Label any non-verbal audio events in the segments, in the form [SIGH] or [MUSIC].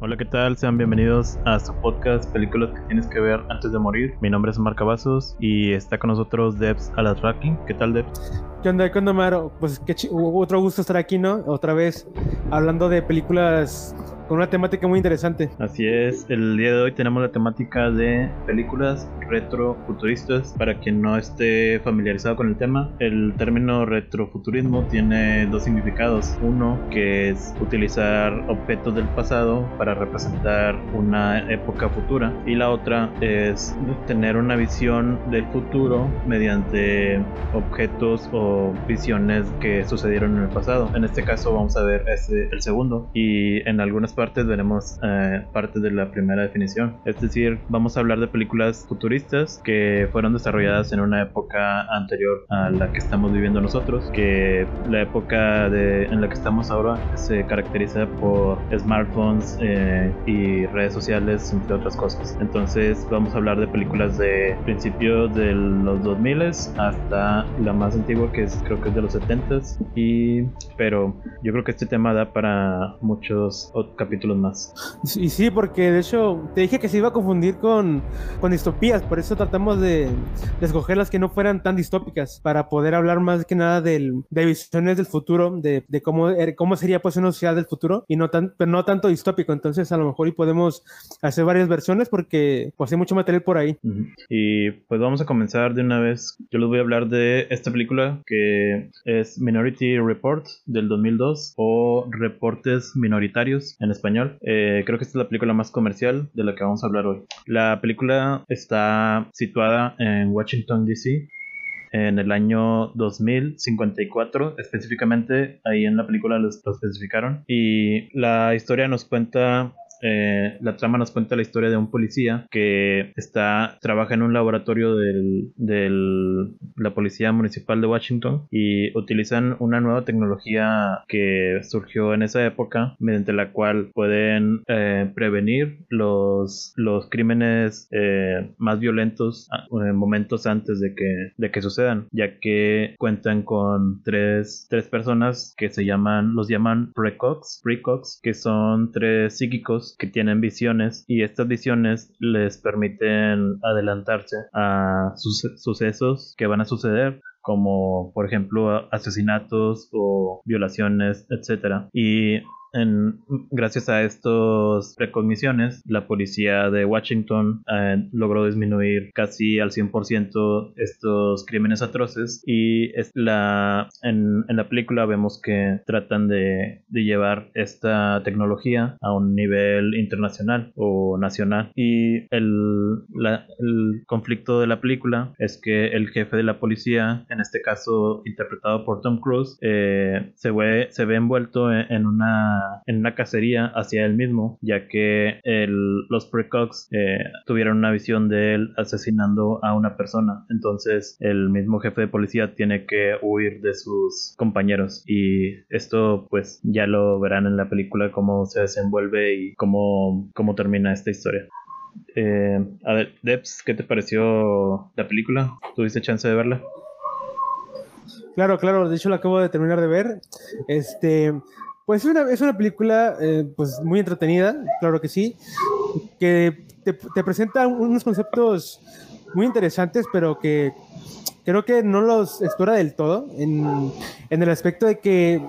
Hola, ¿qué tal? Sean bienvenidos a su podcast Películas que tienes que ver antes de morir. Mi nombre es Marca Vasos y está con nosotros Debs Alatraki. ¿Qué tal, Debs? ¿Qué onda, qué onda, Maro? Pues qué otro gusto estar aquí, ¿no? Otra vez hablando de películas con una temática muy interesante. Así es, el día de hoy tenemos la temática de películas retrofuturistas. Para quien no esté familiarizado con el tema, el término retrofuturismo tiene dos significados. Uno, que es utilizar objetos del pasado para representar una época futura. Y la otra es tener una visión del futuro mediante objetos o visiones que sucedieron en el pasado. En este caso vamos a ver ese, el segundo. Y en algunas partes veremos eh, parte de la primera definición. Es decir, vamos a hablar de películas futuristas que fueron desarrolladas en una época anterior a la que estamos viviendo nosotros, que la época en la que estamos ahora se caracteriza por smartphones eh, y redes sociales, entre otras cosas. Entonces vamos a hablar de películas de principios de los 2000 hasta la más antigua que es creo que es de los 70s y pero yo creo que este tema da para muchos capítulos más. Y sí, porque de hecho te dije que se iba a confundir con, con distopías, por eso tratamos de, escoger las que no fueran tan distópicas, para poder hablar más que nada de visiones del futuro, de, de cómo, er, cómo sería pues una sociedad del futuro, y no, tan, pero no tanto distópico, entonces a lo mejor y podemos hacer varias versiones porque pues hay mucho material por ahí. Y pues vamos a comenzar de una vez, yo les voy a hablar de esta película que es Minority Report del 2002 o Reportes Minoritarios en español. Eh, creo que esta es la película más comercial de la que vamos a hablar hoy. La película está situada en Washington, D.C. En el año 2054, específicamente, ahí en la película lo especificaron. Y la historia nos cuenta eh, la trama nos cuenta la historia de un policía que está trabaja en un laboratorio de la policía municipal de Washington y utilizan una nueva tecnología que surgió en esa época mediante la cual pueden eh, prevenir los, los crímenes eh, más violentos en momentos antes de que, de que sucedan ya que cuentan con tres, tres personas que se llaman los llaman precox precox que son tres psíquicos que tienen visiones y estas visiones les permiten adelantarse a sucesos que van a suceder como por ejemplo asesinatos o violaciones, etcétera. Y gracias a estas precogniciones, la policía de Washington eh, logró disminuir casi al 100% estos crímenes atroces y la, en, la película vemos que tratan de, llevar esta tecnología a un nivel internacional o nacional. Y el, el conflicto de la película es que el jefe de la policía, en este caso interpretado por Tom Cruise, eh, se, ve, se ve envuelto en una en una cacería hacia él mismo, ya que los precox eh, tuvieron una visión de él asesinando a una persona. Entonces el mismo jefe de policía tiene que huir de sus compañeros y esto pues ya lo verán en la película cómo se desenvuelve y cómo, cómo termina esta historia. Eh, a ver, Debs, ¿qué te pareció la película? ¿Tuviste chance de verla? Claro, claro, de hecho la acabo de terminar de ver. Este, pues es una, es una película eh, pues muy entretenida, claro que sí, que te, te, presenta unos conceptos muy interesantes, pero que creo que no los explora del todo, en, en el aspecto de que,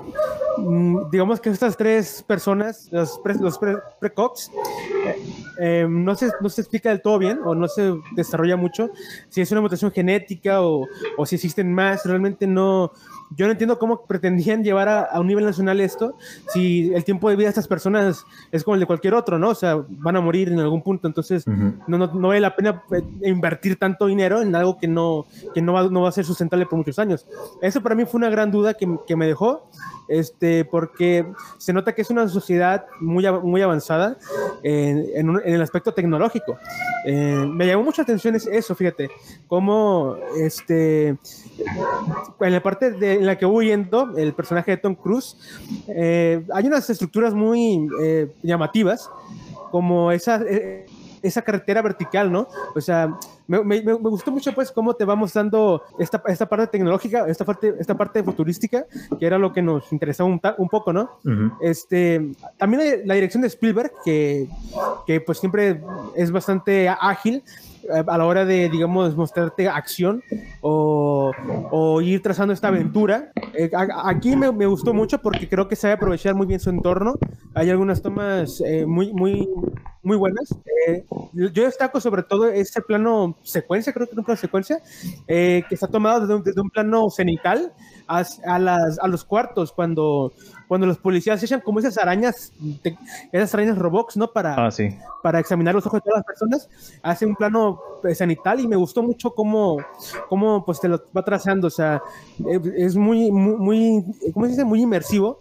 mm, digamos que estas tres personas, los, pre, los precox, eh, eh, no, se, no se explica del todo bien o no se desarrolla mucho si es una mutación genética o, o si existen más, realmente no, yo no entiendo cómo pretendían llevar a, un nivel nacional esto, si el tiempo de vida de estas personas es como el de cualquier otro, ¿no? O sea, van a morir en algún punto, entonces no, no, no, vale la pena eh, invertir tanto dinero en algo que no, que no, va, no va a ser sustentable por muchos años. Eso para mí fue una gran duda que, que me dejó este, porque se nota que es una sociedad muy, muy avanzada en, en, el aspecto tecnológico. Eh, me llamó mucha atención eso, fíjate, cómo este, en la parte de, en la que voy yendo, el personaje de Tom Cruise, eh, hay unas estructuras muy eh, llamativas, como esa esa carretera vertical, ¿no? O sea, me, me, me, gustó mucho pues cómo te vamos dando esta, esta parte tecnológica, esta parte, esta parte futurística, que era lo que nos interesaba un, un poco, ¿no? este, también la dirección de Spielberg, que, que pues siempre es bastante ágil, a la hora de, digamos, mostrarte acción o, ir trazando esta aventura. Eh, aquí me, gustó mucho porque creo que sabe aprovechar muy bien su entorno. Hay algunas tomas eh, muy, muy, muy buenas. Eh, yo destaco sobre todo ese plano secuencia, creo que es un plano secuencia, que está tomado desde un plano cenital a, a, las, a los cuartos cuando cuando los policías echan como esas arañas, esas arañas robots, ¿no? Para, ah, para examinar los ojos de todas las personas, hace un plano pues, sanital y me gustó mucho cómo, cómo pues te lo va trazando, o sea, es muy, muy, muy ¿cómo se dice? Muy inmersivo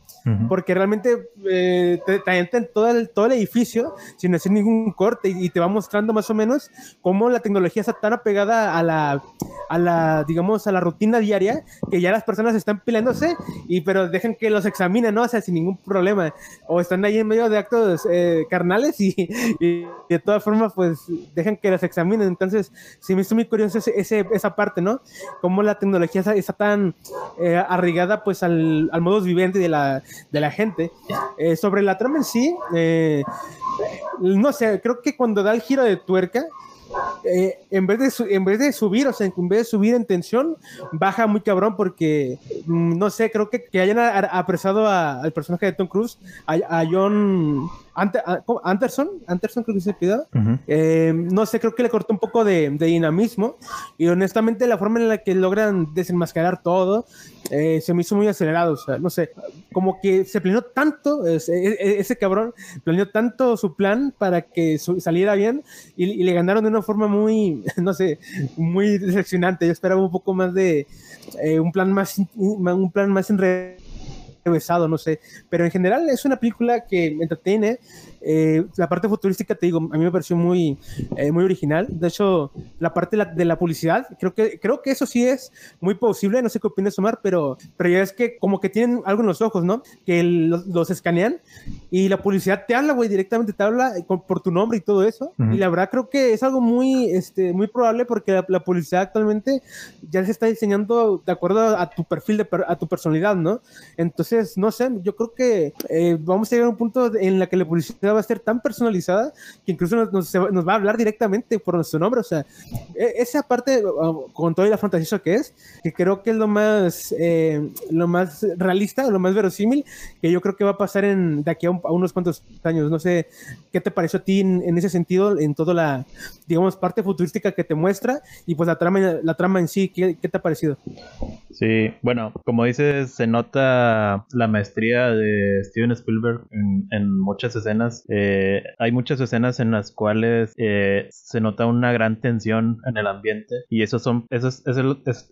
porque realmente eh, te, te todo el, todo el edificio sin hacer ningún corte y, te va mostrando más o menos cómo la tecnología está tan apegada a la, a la, digamos, a la rutina diaria que ya las personas están peleándose y pero dejan que los examinen, ¿no? O sea, sin ningún problema. O están ahí en medio de actos eh, carnales y, [LAUGHS] de todas formas, pues dejan que los examinen. Entonces, sí me hizo muy curioso ese, esa parte, ¿no? Cómo la tecnología está, tan eh, arraigada pues al, al modo viviente de la, de la gente. Eh, sobre la trama en sí, eh, no sé, creo que cuando da el giro de tuerca, eh, en, vez de en vez de subir, o sea, en vez de subir en tensión, baja muy cabrón porque, mm, no sé, creo que, que hayan apresado al personaje de Tom Cruise, a, John Anderson, Anderson creo que se pidió, eh, no sé, creo que le cortó un poco de, dinamismo y honestamente la forma en la que logran desenmascarar todo eh, se me hizo muy acelerado, o sea, no sé, como que se planeó tanto, ese, ese cabrón planeó tanto su plan para que saliera bien y, y le ganaron de una forma muy, [LAUGHS] no sé, muy decepcionante. Yo esperaba un poco más de eh, un plan más, un plan más enrevesado, no sé. Pero en general es una película que me entretiene, eh, la parte futurística, te digo, a mí me pareció muy, eh, muy original. De hecho, la parte de la, publicidad, creo que, creo que eso sí es muy posible. No sé qué opinas, Omar, pero, pero ya es que como que tienen algo en los ojos, ¿no? Que los, escanean y la publicidad te habla, güey, directamente te habla por tu nombre y todo eso. Y la verdad creo que es algo muy, este, muy probable porque la, publicidad actualmente ya se está diseñando de acuerdo a, tu perfil, de, a tu personalidad, ¿no? Entonces, no sé, yo creo que eh, vamos a llegar a un punto en la que la publicidad va a ser tan personalizada que incluso nos, va a hablar directamente por nuestro nombre. O sea, e, esa parte, con todo la fantasía que es, que creo que es lo más, eh, lo más realista, lo más verosímil, que yo creo que va a pasar en, de aquí a, unos cuantos años. No sé qué te pareció a ti en, ese sentido, en toda la, digamos, parte futurística que te muestra y pues la trama, la trama en sí, ¿qué, qué te ha parecido? Sí, bueno, como dices, se nota la maestría de Steven Spielberg en, en muchas escenas. Eh, hay muchas escenas en las cuales eh, se nota una gran tensión en el ambiente y esos son esas,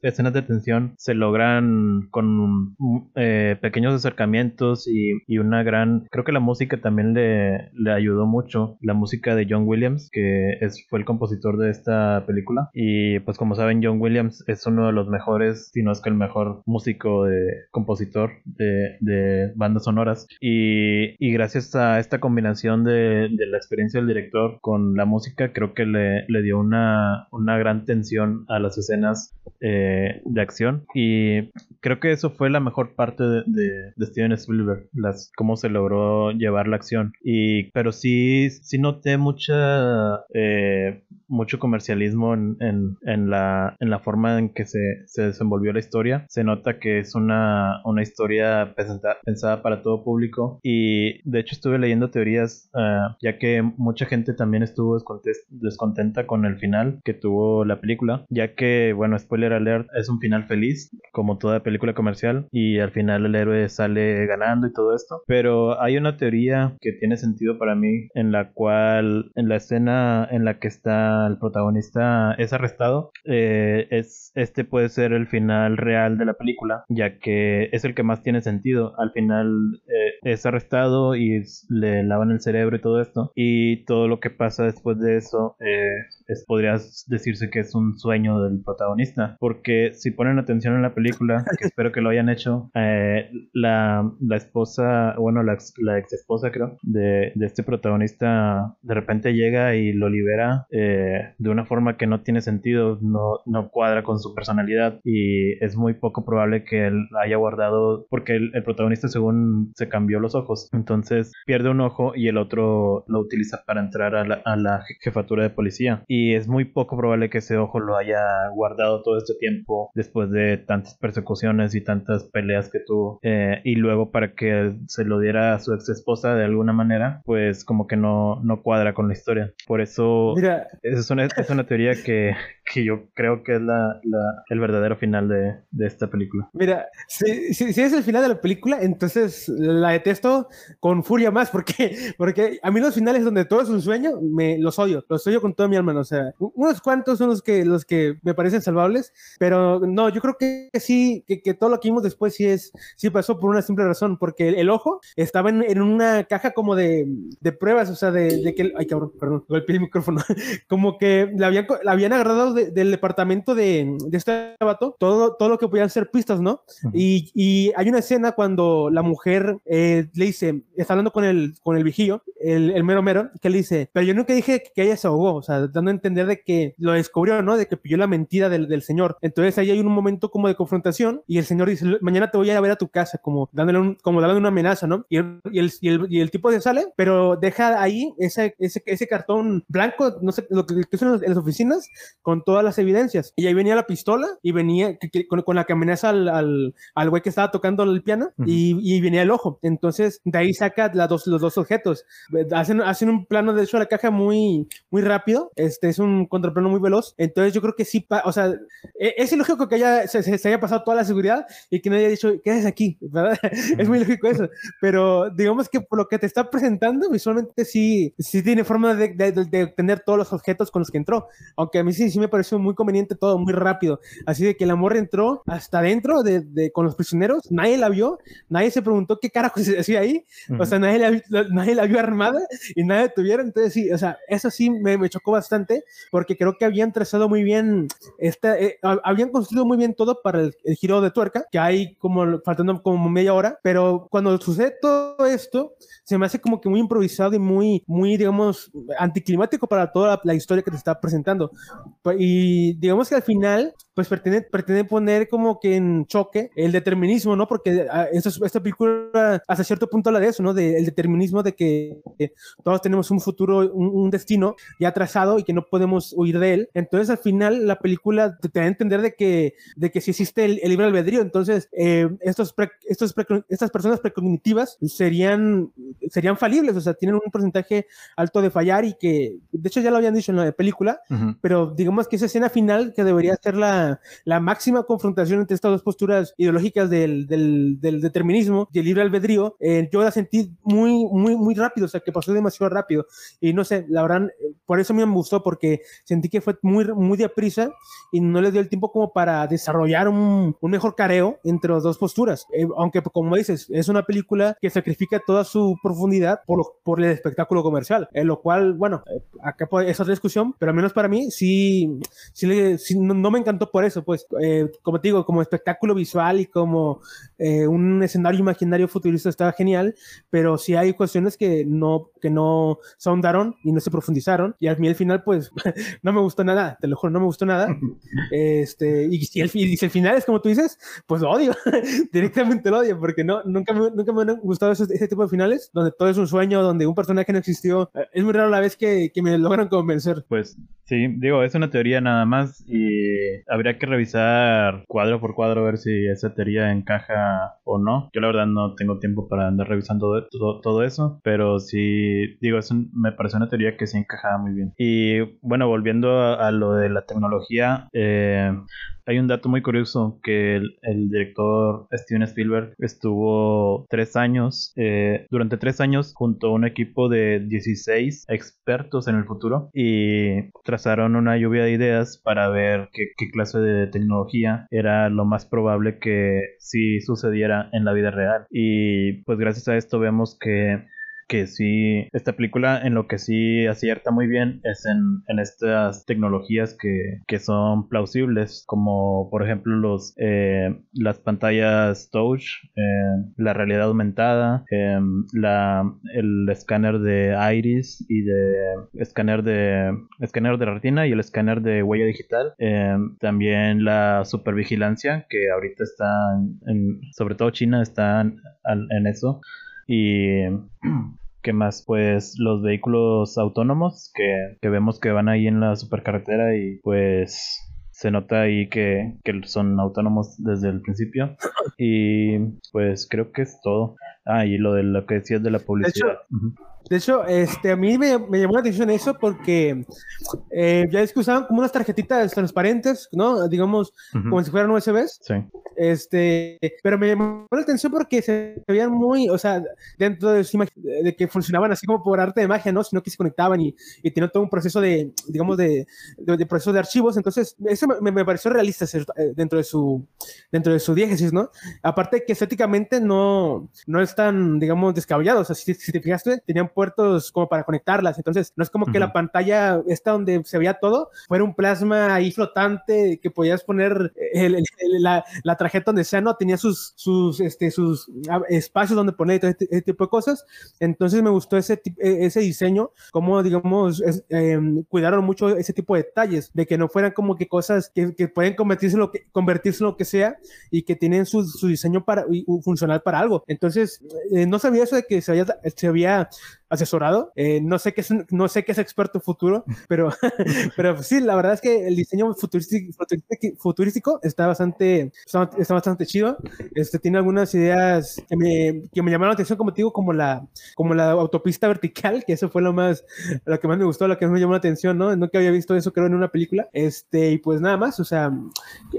escenas de tensión se logran con eh, pequeños acercamientos y, y, una gran creo que la música también le, le, ayudó mucho. La música de John Williams que es, fue el compositor de esta película. Y pues como saben John Williams es uno de los mejores si no es que el mejor músico de compositor de, de bandas sonoras y, gracias a esta combinación de, la experiencia del director con la música, creo que le, dio una, gran tensión a las escenas eh, de acción. Y creo que eso fue la mejor parte de, Steven Spielberg, las, cómo se logró llevar la acción. Y, pero sí, sí noté mucha, eh, mucho comercialismo en, en, la, en la forma en que se, se, desenvolvió la historia. Se nota que es una, una historia pensada para todo público. Y de hecho estuve leyendo teorías eh, ya que mucha gente también estuvo descontenta con el final que tuvo la película, ya que, bueno, spoiler alert, es un final feliz, como toda película comercial, y al final el héroe sale ganando y todo esto. Pero hay una teoría que tiene sentido para mí, en la cual, en la escena en la que está el protagonista es arrestado, eh, es, este puede ser el final real de la película, ya que es el que más tiene sentido. Al final eh, es arrestado y le lavan el cerebro y todo esto. Y todo lo que pasa después de eso eh, podría decirse que es un sueño del protagonista, porque si ponen atención en la película, que [LAUGHS] espero que lo hayan hecho, eh, la, la, esposa, bueno, la, la ex esposa creo, de, de, este protagonista de repente llega y lo libera eh, de una forma que no tiene sentido, no, no cuadra con su personalidad y es muy poco probable que él haya guardado, porque el, el protagonista según se cambió los ojos, entonces pierde un ojo y el otro lo utiliza para entrar a la, a la jefatura de policía. Y es muy poco probable que ese ojo lo haya guardado todo este tiempo después de tantas persecuciones y tantas peleas que tuvo. Eh, y luego para que se lo diera a su ex esposa de alguna manera pues como que no, no cuadra con la historia. Por eso Mira. Es, una, es una teoría que, que yo creo que es la, la el verdadero final de, de, esta película. Mira si, si, si, es el final de la película entonces la detesto con furia más porque, porque a mí los finales donde todo es un sueño me los odio los odio con toda mi alma o sea unos cuantos son los que los que me parecen salvables pero no yo creo que sí que, que todo lo que vimos después sí es sí pasó por una simple razón porque el, ojo estaba en, en, una caja como de, de pruebas o sea de, de, que ay cabrón perdón golpeé el micrófono [LAUGHS] como que la habían la habían agarrado del departamento de, de este vato todo todo lo que podían ser pistas no y, y, hay una escena cuando la mujer eh, le dice está hablando con el con el vigío el, el mero mero que le dice pero yo nunca dije que ella se ahogó o sea dando a entender de que lo descubrió no de que pilló la mentira del, del señor entonces ahí hay un momento como de confrontación y el señor dice, mañana te voy a ir a ver a tu casa, como dándole, un, como dándole una amenaza, ¿no? Y el, y el, y el, y el tipo se sale, pero deja ahí ese, ese, ese cartón blanco, no sé, lo que, que son en las oficinas, con todas las evidencias. Y ahí venía la pistola y venía que, que, con, con, la que amenaza al, al, al güey que estaba tocando el piano uh -huh. y, y, venía el ojo. Entonces, de ahí saca la dos, los dos objetos. Hacen, hacen un plano, de hecho, a la caja muy, muy rápido. Este es un contraplano muy veloz. Entonces, yo creo que sí, o sea, e, es ilógico que haya, se, se haya pasado toda la seguridad y que no haya dicho, ¿qué haces aquí? ¿verdad? [LAUGHS] es muy lógico eso, pero digamos que por lo que te está presentando, visualmente sí, sí tiene forma de, de, de, obtener todos los objetos con los que entró, aunque a mí sí, sí me pareció muy conveniente todo, muy rápido, así de que el amor entró hasta adentro de, con los prisioneros, nadie la vio, nadie se preguntó qué carajo [LAUGHS] se hacía ahí, uh -huh. o sea, nadie la, nadie la vio armada y nadie tuviera, entonces sí, o sea, eso sí me, me chocó bastante, porque creo que habían trazado muy bien, esta, eh, habían construido muy bien todo para el, el giro de tuerca, que hay como faltando como media hora, pero cuando sucede todo esto, se me hace como que muy improvisado y muy, muy, digamos, anticlimático para toda la, la historia que te está presentando. Y digamos que al final, pues pretende, pretende poner como que en choque el determinismo, ¿no? Porque ah, esto, esta película hasta cierto punto habla de eso, ¿no? Del determinismo de que todos tenemos un futuro, un, un, destino ya trazado y que no podemos huir de él. Entonces al final la película te, te da a entender de que, de que si existe el, el libre albedrío, entonces eh, estos, pre, estos pre, estas personas precognitivas serían, serían falibles, o sea, tienen un porcentaje alto de fallar y que, de hecho ya lo habían dicho en la película, uh -huh. pero digamos que esa escena final que debería ser la, la máxima confrontación entre estas dos posturas ideológicas del, del, del determinismo y el libre albedrío, eh, yo la sentí muy, muy, muy rápido, o sea, que pasó demasiado rápido. Y no sé, la verdad, por eso me gustó, porque sentí que fue muy, muy deprisa y no le dio el tiempo como para desarrollar un, un mejor careo entre las dos posturas. Eh, aunque, como dices, es una película que sacrifica toda su profundidad por, por el espectáculo comercial, en lo cual, bueno, eh, acá es otra discusión, pero al menos para mí sí, sí, le, sí no, no, me encantó por eso, pues, eh, como te digo, como espectáculo visual y como eh, un escenario imaginario futurista estaba genial, pero sí hay cuestiones que no, que no se ahondaron y no se profundizaron, y a mí al final, pues, [LAUGHS] no me gustó nada, te lo juro, no me gustó nada, [LAUGHS] este, y si el, y si el final es como tú dices, pues lo odio, [LAUGHS] directamente lo odio, porque no, nunca, me, nunca me han gustado ese, ese, tipo de finales, donde todo es un sueño, donde un personaje no existió, es muy raro la vez que, que me logran convencer. Pues Sí, digo, es una teoría nada más y habría que revisar cuadro por cuadro a ver si esa teoría encaja o no. Yo la verdad no tengo tiempo para andar revisando todo, eso, pero sí, digo, es un, me parece una teoría que sí encajaba muy bien. Y bueno, volviendo a, a lo de la tecnología, eh, hay un dato muy curioso que el, director Steven Spielberg estuvo tres años, eh, durante tres años junto a un equipo de 16 expertos en el futuro y trazaron una lluvia de ideas para ver qué, qué clase de tecnología era lo más probable que sí sucediera en la vida real. Y pues gracias a esto vemos que que sí, esta película en lo que sí acierta muy bien es en, en estas tecnologías que, que, son plausibles, como por ejemplo los eh, las pantallas touch, eh, la realidad aumentada, eh, la, el escáner de iris y de escáner de escáner de retina y el escáner de huella digital, también la supervigilancia que ahorita está en, sobre todo China está en eso y [CLEARS THROAT] ¿Qué más? Pues los vehículos autónomos que, que, vemos que van ahí en la supercarretera y pues se nota ahí que, que, son autónomos desde el principio. [COUGHS] Y pues creo que es todo. Ah, y lo de lo que decías de la publicidad. De hecho, este, a mí me, llamó la atención eso porque eh, ya es que usaban como unas tarjetitas transparentes, ¿no? Digamos, como si fueran USBs. Sí. Este, pero me llamó la atención porque se veían muy, o sea, dentro de su de que funcionaban así como por arte de magia, ¿no? Sino que se conectaban y, y tenían todo un proceso de, digamos, de, de, proceso de archivos. Entonces, eso me, me pareció realista eh, dentro de su, dentro de su diégesis, ¿no? Aparte que estéticamente no, no están, digamos, descabellados. O sea, si, si te fijaste, tenían puertos como para conectarlas. Entonces, no es como que la pantalla, esta donde se veía todo, fuera un plasma ahí flotante que podías poner la, la, tarjeta donde sea, no, tenía sus, sus, este, sus ah, espacios donde poner todo este, este, tipo de cosas. Entonces, me gustó ese, e, ese diseño, como, digamos, em, cuidaron mucho ese tipo de detalles, de que no fueran como que cosas que, que pueden convertirse en, lo que, convertirse en lo que sea y que tienen su, su diseño para, y, funcional para algo. Entonces, eh, no sabía eso de que se había, se había asesorado. Eh, no sé qué es, no sé qué es experto futuro, [LAUGHS] pero, pero sí, la verdad es que el diseño futurístico, futurístico está bastante, está, bastante chido. Este tiene algunas ideas que me, que me llamaron la atención, como te digo, como la, como la autopista vertical, que eso fue lo más, lo que más me gustó, lo que más me llamó la atención, ¿no? Que había visto eso, creo, en una película. Este, y pues nada más, o sea,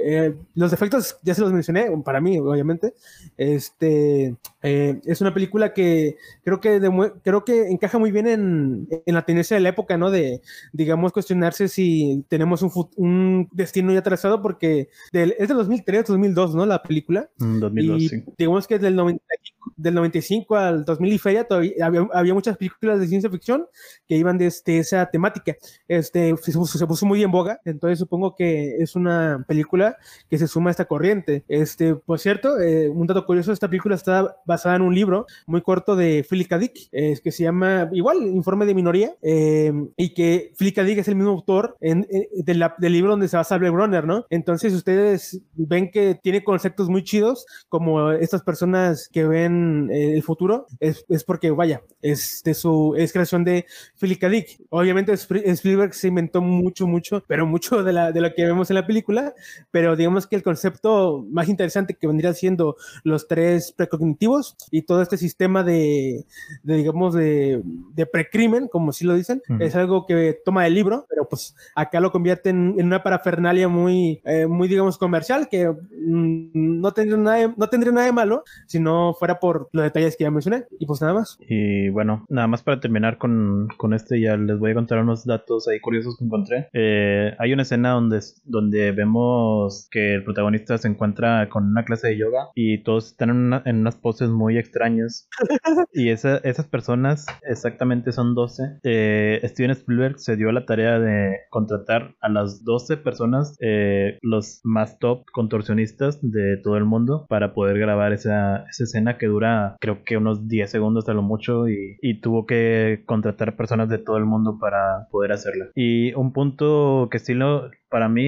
eh, los efectos ya se los mencioné, para mí, obviamente. Este, eh, es una película que creo que, creo que encaja muy bien en, en, la tendencia de la época, ¿no? De, digamos, cuestionarse si tenemos un, un destino ya trazado, porque es de 2003, 2002, ¿no? La película. 2002, mm, y, sí. Digamos que es del 95 del 95 al 2000 y feria todavía había, muchas películas de ciencia ficción que iban de, este, esa temática. Este, se, puso, muy en boga, entonces supongo que es una película que se suma a esta corriente. Este, por cierto, eh, un dato curioso, esta película está basada en un libro muy corto de Philip K. Dick, eh, que se llama igual, Informe de Minoría, eh, y que Philip K. Dick es el mismo autor en, del libro donde se basa Blade Runner, ¿no? Entonces ustedes ven que tiene conceptos muy chidos, como estas personas que ven eh, el futuro es, es, porque, vaya, es de su es creación de Philip K. Dick. Obviamente Spielberg se inventó mucho, mucho, pero mucho de, la, de lo que vemos en la película, pero digamos que el concepto más interesante que vendría siendo los tres precognitivos y todo este sistema de, de digamos, de, de precrimen, como si lo dicen, es algo que toma del libro, pero pues acá lo convierte en, en una parafernalia muy, eh, muy, digamos, comercial que mm, no, tendría nada no tendría nada de malo si no fuera por los detalles que ya mencioné. Y pues nada más. Y bueno, nada más para terminar con, con este, ya les voy a contar unos datos ahí curiosos que encontré. Eh, hay una escena donde, donde vemos que el protagonista se encuentra con una clase de yoga y todos están en, en unas poses muy extrañas. [LAUGHS] y esa, esas personas exactamente son 12. Eh, Steven Spielberg se dio la tarea de contratar a las 12 personas, eh, los más top contorsionistas de todo el mundo, para poder grabar esa, esa escena que dura creo que unos 10 segundos a lo mucho y, y, tuvo que contratar personas de todo el mundo para poder hacerla. Y un punto que sí lo, para mí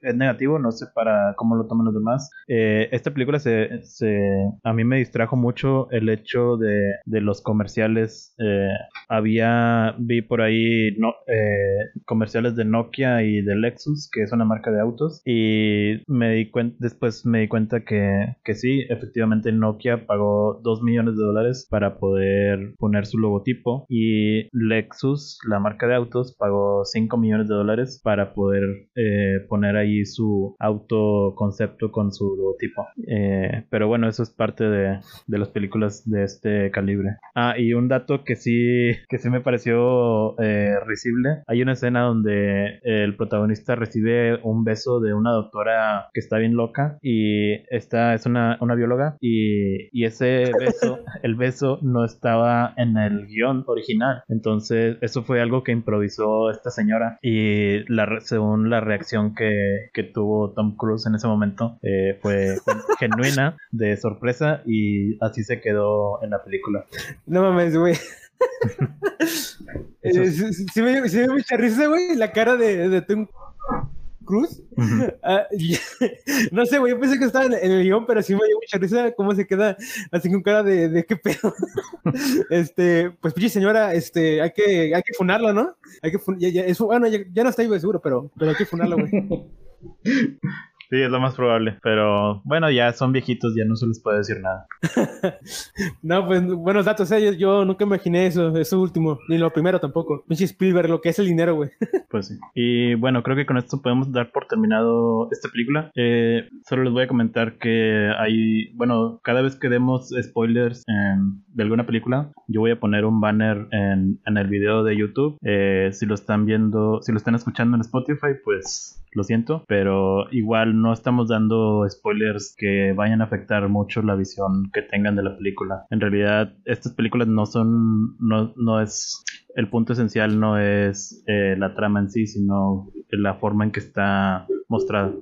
es negativo, no sé para cómo lo toman los demás. Eh, esta película se, se, a mí me distrajo mucho el hecho de, de los comerciales. Eh, había, vi por ahí no, eh, comerciales de Nokia y de Lexus, que es una marca de autos, y me di después me di cuenta que, que sí, efectivamente Nokia pagó 2 millones de dólares para poder poner su logotipo y Lexus, la marca de autos, pagó 5 millones de dólares para poder eh, poner ahí su autoconcepto con su logotipo. Eh, pero bueno, eso es parte de, de, las películas de este calibre. Ah, y un dato que sí, que sí me pareció eh, risible. Hay una escena donde el protagonista recibe un beso de una doctora que está bien loca y esta es una, una bióloga y, y ese beso, [LAUGHS] el beso no estaba en el guion original. Entonces, eso fue algo que improvisó esta señora y la, según la reacción que, que tuvo Tom Cruise en ese momento eh, fue, [LAUGHS] genuina, de sorpresa y así se quedó en la película. No mames, güey. [LAUGHS] eh, sí, me, dio mucha risa, güey, la cara de, de Tom Cruz. [LAUGHS] Ah, [LAUGHS] no sé, güey, yo pensé que estaba en, el guion, pero sí me dio mucha risa cómo se queda así con cara de, de qué pedo. [LAUGHS] este, pues, pinche señora, este, hay que, hay que funarla, ¿no? Hay que fun ya, ya, eso, bueno, ya, ya, no está vivo seguro, pero, pero hay que funarla, güey. Sí, es lo más probable. Pero bueno, ya son viejitos, ya no se les puede decir nada. [LAUGHS] no, pues buenos datos. ¿eh? Yo, nunca imaginé eso, eso último. Ni lo primero tampoco. Pinche Spielberg, lo que es el dinero, güey. [LAUGHS] pues sí. Y bueno, creo que con esto podemos dar por terminado esta película. Eh, solo les voy a comentar que hay, bueno, cada vez que demos spoilers de alguna película, yo voy a poner un banner en, en el video de YouTube. Eh, si lo están viendo, si lo están escuchando en Spotify, pues lo siento, pero igual no estamos dando spoilers que vayan a afectar mucho la visión que tengan de la película. En realidad, estas películas no son, no, no es, el punto esencial no es eh, la trama en sí, sino la forma en que está mostrada.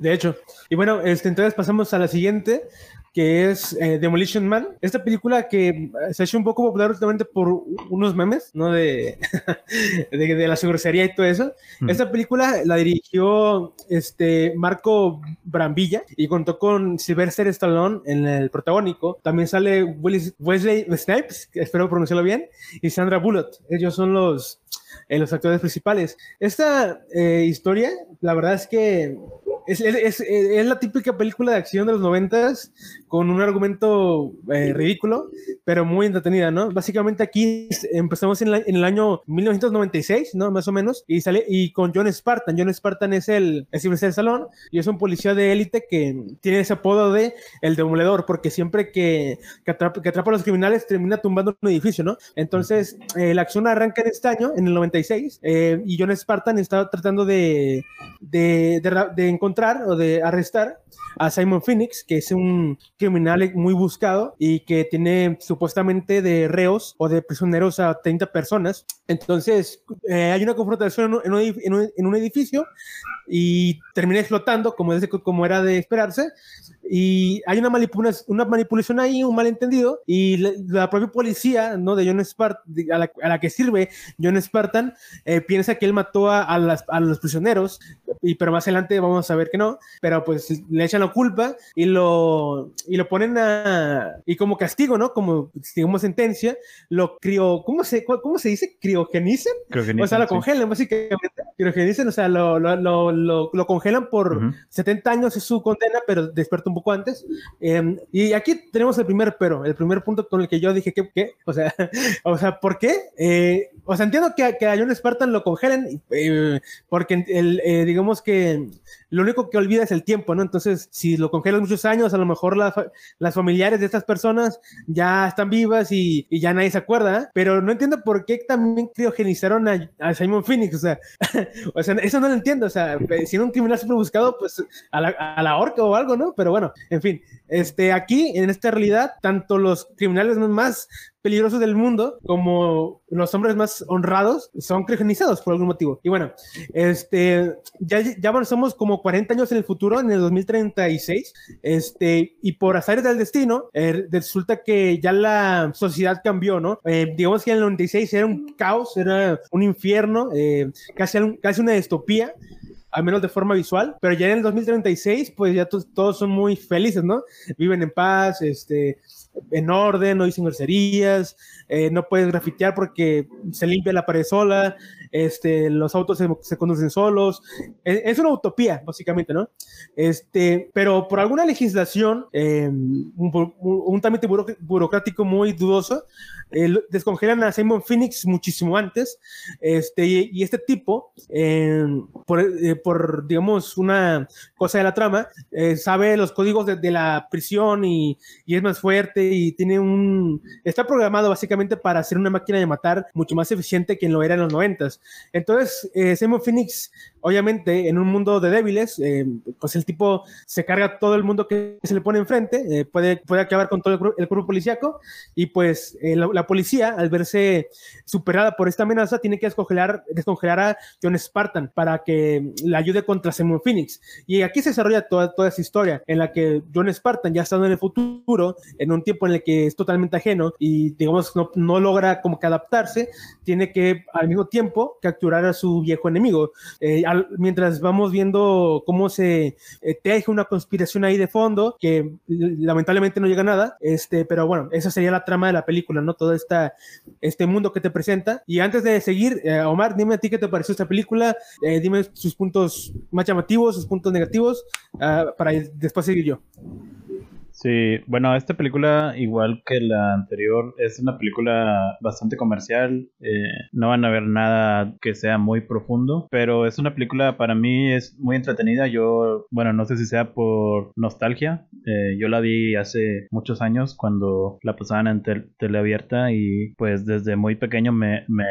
De hecho, y bueno, este, entonces pasamos a la siguiente, que es eh, Demolition Man. Esta película que se ha hecho un poco popular últimamente por unos memes, ¿no? De, [LAUGHS] de, de, la grosería y todo eso. Mm. Esta película la dirigió este Marco Brambilla y contó con Sylvester Stallone en el protagónico. También sale Wesley Snipes, espero pronunciarlo bien, y Sandra Bullock. Ellos son los, eh, los actores principales. Esta eh, historia, la verdad es que es, es, es, la típica película de acción de los noventas con un argumento eh, ridículo, pero muy entretenida, ¿no? Básicamente aquí empezamos en, la, en, el año 1996, ¿no? Más o menos, y sale y con John Spartan. John Spartan es el es el salón y es un policía de élite que tiene ese apodo de el demoledor, porque siempre que, que, atrapa, que atrapa a los criminales termina tumbando un edificio, ¿no? Entonces, eh, la acción arranca en este año, en el 96, eh, y John Spartan está tratando de, de, de, de encontrar o de arrestar a Simon Phoenix, que es un criminal muy buscado y que tiene supuestamente de reos o de prisioneros a 30 personas. Entonces, eh, hay una confrontación en un, edificio y termina explotando, como, era de esperarse y hay una, manipulación, una manipulación ahí, un malentendido, y la, propia policía, ¿no? De John Spartan, a la, que sirve John Spartan, eh, piensa que él mató a, a, los prisioneros, y, pero más adelante vamos a ver que no, pero pues le echan la culpa y lo, y lo ponen a, y como castigo, ¿no? Como, digamos, sentencia, lo crió, ¿cómo se, cómo se dice? ¿Criogenicen? O sea, lo congelan, sí. básicamente, criogenicen, o sea, lo, lo, lo, lo congelan por uh -huh. 70 años es su condena, pero despierta un poco antes. Eh, y aquí tenemos el primer pero, el primer punto con el que yo dije, ¿qué? qué? O, sea, [LAUGHS] o sea, ¿por qué? Eh, o sea, entiendo que, que, a John Spartan lo congelen, eh, porque el, eh, que lo único que olvida es el tiempo, ¿no? Entonces, si lo congelan muchos años, a lo mejor la, las familiares de estas personas ya están vivas y, y ya nadie se acuerda, ¿eh? pero no entiendo por qué también criogenizaron a, a Simon Phoenix, o sea, [LAUGHS] o sea, eso no lo entiendo, o sea, si era un criminal súper buscado, pues a la, a la horca o algo, ¿no? Pero bueno, en fin, este, aquí, en esta realidad, tanto los criminales más peligrosos del mundo como los hombres más honrados son criogenizados por algún motivo. Y bueno, este, ya, ya avanzamos como 40 años en el futuro, en el 2036, este, y por azares del destino, eh, resulta que ya la sociedad cambió, ¿no? Eh, digamos que en el 96 era un caos, era un infierno, eh, casi, casi una distopía al menos de forma visual, pero ya en el 2036, pues ya todos son muy felices, ¿no? Viven en paz, este, en orden, no dicen groserías, eh, no puedes grafitear porque se limpia la pared sola, este, los autos se, se conducen solos. Es, es, una utopía, básicamente, ¿no? Este, pero por alguna legislación, eh, un, un, trámite burocrático muy dudoso, descongelan a Simon Phoenix muchísimo antes, este, y, este tipo, por, por, digamos, una cosa de la trama, sabe los códigos de, la prisión y, y, es más fuerte y tiene un... Está programado básicamente para ser una máquina de matar mucho más eficiente que lo era en los noventas. Entonces, Simon Phoenix obviamente en un mundo de débiles, eh, pues el tipo se carga todo el mundo que se le pone enfrente, eh, puede, puede acabar con todo el, cuerpo policíaco y pues eh, la, policía al verse superada por esta amenaza tiene que descongelar, descongelar a John Spartan para que le ayude contra Simon Phoenix. Y aquí se desarrolla toda, toda esa historia en la que John Spartan ya estando en el futuro, en un tiempo en el que es totalmente ajeno y digamos no, logra como que adaptarse, tiene que al mismo tiempo capturar a su viejo enemigo mientras vamos viendo cómo se eh, teje una conspiración ahí de fondo, que lamentablemente no llega a nada, este, pero bueno, esa sería la trama de la película, ¿no? Todo esta, este mundo que te presenta. Y antes de seguir, eh, Omar, dime a ti qué te pareció esta película, eh, dime sus puntos más llamativos, sus puntos negativos, ah, para después seguir yo. Sí, bueno, esta película, igual que la anterior, es una película bastante comercial. Eh, no van a ver nada que sea muy profundo, pero es una película para mí es muy entretenida. Yo, bueno, no sé si sea por nostalgia. Eh, yo la vi hace muchos años cuando la pasaban en tele abierta y pues desde muy pequeño me, me,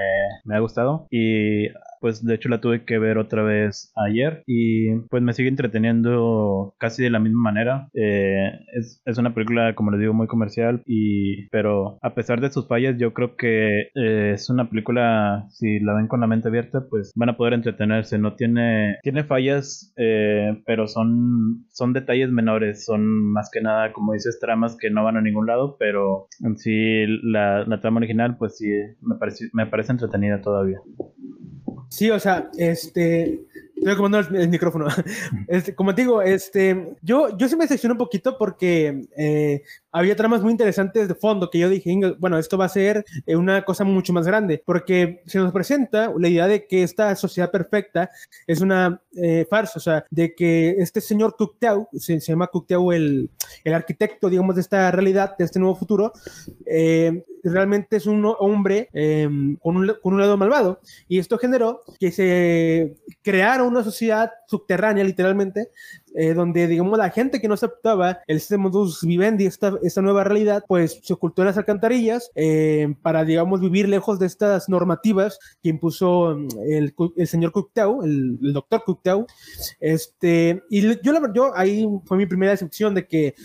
me ha gustado. Y pues de hecho la tuve que ver otra vez ayer y pues me sigue entreteniendo casi de la misma manera. Eh, es, es, una película, como les digo, muy comercial y pero a pesar de sus fallas yo creo que eh, es una película, si la ven con la mente abierta, pues van a poder entretenerse. No tiene, tiene fallas, eh, pero son, son detalles menores, son más que nada, como dices, tramas que no van a ningún lado, pero en sí la, la trama original pues sí me parece, me parece entretenida todavía. Sí, o sea, este, Estoy acomodando el, micrófono. Este, como te digo, este, yo, yo sí me decepcioné un poquito porque eh, había tramas muy interesantes de fondo que yo dije, bueno, esto va a ser eh, una cosa mucho más grande, porque se nos presenta la idea de que esta sociedad perfecta es una eh, farsa, o sea, de que este señor Cocteau, se, llama Cocteau el, el, arquitecto, digamos, de esta realidad, de este nuevo futuro, realmente es un hombre em, con, un, con un lado malvado. Y esto generó que se crearon una sociedad subterránea, literalmente, eh, donde, digamos, la gente que no aceptaba el sistema modus vivendi, esta, esta nueva realidad, pues se ocultó en las alcantarillas eh, para, digamos, vivir lejos de estas normativas que impuso mm, el, el señor Cocteau, el, doctor Cocteau. Este, y yo, la, yo ahí fue mi primera decepción de que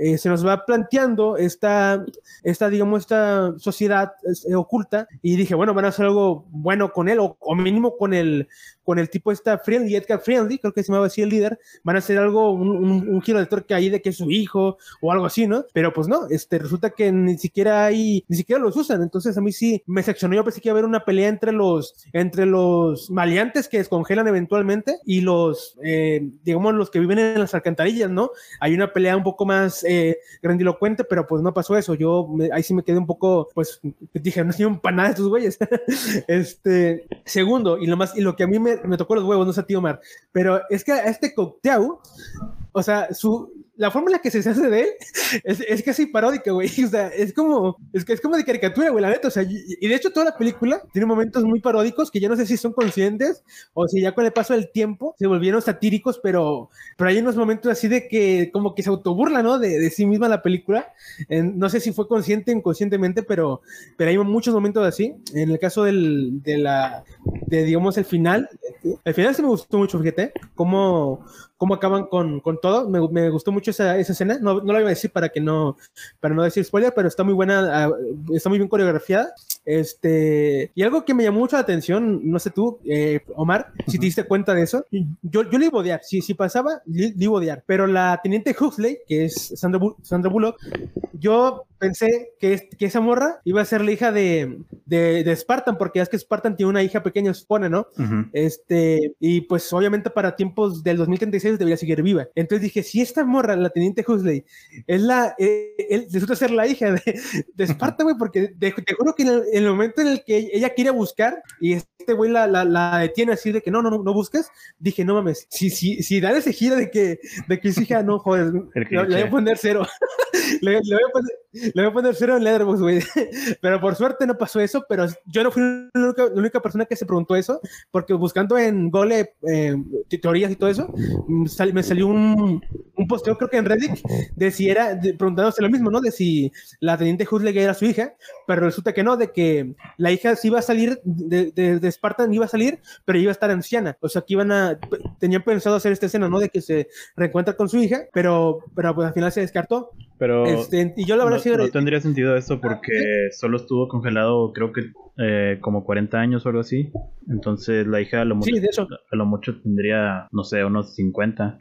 eh, se nos va planteando esta, esta digamos, esta sociedad eh, oculta y dije, bueno, van a hacer algo bueno con él o, mínimo con el, con el tipo esta Friendly, Edgar Friendly, creo que se llamaba así el líder, van a hacer algo, un, giro de torque ahí de que es su hijo o algo así, ¿no? Pero pues no, este, resulta que ni siquiera hay, ni siquiera los usan, entonces a mí sí me seccionó, yo pensé que iba a haber una pelea entre los, entre los maleantes que descongelan eventualmente y los, eh, digamos, los que viven en las alcantarillas, ¿no? Hay una pelea un poco más eh, grandilocuente, pero pues no pasó eso. Yo ahí sí me quedé un poco, pues dije, no un para nada estos güeyes. [LAUGHS] este, segundo, y lo más, y lo que a mí me, me tocó los huevos, no sé a ti, Omar, pero es que a este Cocteau, o sea, su, la fórmula que se hace de él [LAUGHS] es, es casi paródica, güey. [LAUGHS] O sea, es como, es, es como de caricatura, güey, la neta. O sea, y, de hecho toda la película tiene momentos muy paródicos que ya no sé si son conscientes o si ya con el paso del tiempo se volvieron satíricos, pero, pero hay unos momentos así de que como que se autoburla, ¿no? De, de sí misma la película. no sé si fue consciente o inconscientemente, pero, pero hay muchos momentos así. En el caso del, de la, de digamos, el final, el final sí me gustó mucho, fíjate, cómo, cómo acaban con, con todo. Me, me, gustó mucho esa, esa escena. No, no, lo iba a decir para que no, para no decir spoiler, pero está muy buena, ah, está muy bien coreografiada. Este, y algo que me llamó mucho la atención, no sé tú, eh, Omar, si te diste cuenta de eso, yo, yo le iba a odiar. Si, si pasaba, le, iba a odiar. Pero la teniente Huxley, que es Sandra, Sandra Bullock, yo pensé que, que, esa morra iba a ser la hija de, de, de, Spartan, porque es que Spartan tiene una hija pequeña, supone, ¿no? Uh -huh. Este, y pues obviamente para tiempos del 2036 debería seguir viva. Entonces dije, si esta morra, la teniente Huxley, es la, eh, él, resulta ser la hija de, de Spartan, güey, porque te, te juro que en el, en el, momento en el que ella quiere buscar y este güey la, la, la, detiene así de que no, no, no, no busques, dije, no mames, si, si, si dan ese giro de que, de que hija, no, joder, le, voy a poner cero. [LAUGHS] le, voy a poner Le voy a poner cero en Letterboxd, güey. [LAUGHS] Pero por suerte no pasó eso, pero yo no fui la única, persona que se preguntó eso, porque buscando en Gole eh, teorías y todo eso, mm, me salió un, un posteo, creo que en Reddit, de si era, preguntándose lo mismo, ¿no? De si la teniente Huxley era su hija, pero resulta que no, de que la hija sí iba a salir, de, de, de Spartan iba a salir, pero iba a estar anciana. O sea, que iban a, tenían pensado hacer esta escena, ¿no? De que se reencuentra con su hija, pero, pero pues al final se descartó. Pero este, y yo la verdad no, no tendría sentido eso porque solo estuvo congelado creo que eh, como 40 años o algo así. Entonces la hija a lo, mucho, a lo mucho tendría, no sé, unos 50.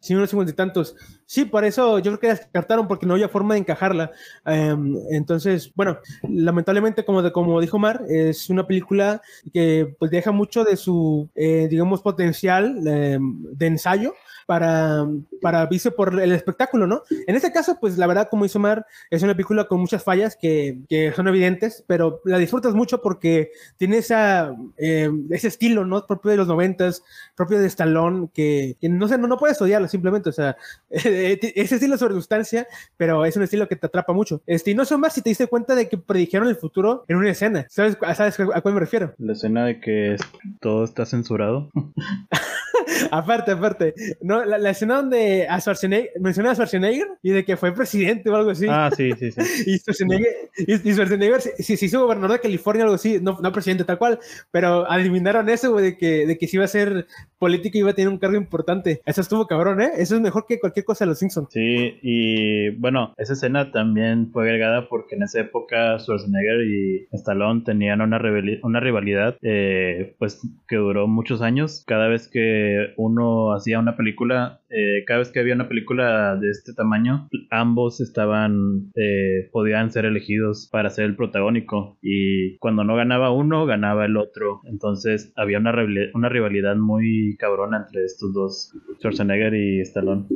Sí, unos cincuenta y tantos. Sí, por eso yo creo que descartaron porque no había forma de encajarla. Em, entonces, bueno, lamentablemente, como, de, como dijo Mar, es una película que pues deja mucho de su, eh, digamos, potencial em, de ensayo para, para visto por el espectáculo, ¿no? En este caso, pues la verdad, como hizo Mar, es una película con muchas fallas que, que son evidentes, pero la disfrutas mucho porque tiene esa, eh, ese estilo, ¿no? Propio de los noventas, propio de Stallone, que, no sé, no, no puedes odiarlo simplemente, o sea, [LAUGHS] ese estilo sobre sustancia, pero es un estilo que te atrapa mucho. Este, y no son más si te diste cuenta de que predijeron el futuro en una escena. ¿Sabes, ¿sabes a cuál me refiero? La escena de que todo está censurado. [LAUGHS] [LAUGHS] aparte, aparte. No, la, escena donde a Schwarzenegger, menciona a Schwarzenegger y de que fue presidente o algo así. Ah, sí, sí, sí. [LAUGHS] y Schwarzenegger, y, Schwarzenegger se, se, hizo gobernador de California o algo así, no, no presidente tal cual, pero adivinaron eso, güey, de que, de que si iba a ser político y iba a tener un cargo importante. Eso estuvo cabrón, ¿eh? Eso es mejor que cualquier cosa de los Simpsons. Sí, y bueno, esa escena también fue agregada porque en esa época Schwarzenegger y Stallone tenían una, una rivalidad, eh, pues que duró muchos años. Cada vez que uno hacía una película, eh, cada vez que había una película de este tamaño, ambos estaban, eh, podían ser elegidos para ser el protagónico. Y cuando no ganaba uno, ganaba el otro. Entonces había una, una rivalidad muy cabrona entre estos dos, Schwarzenegger y Stallone.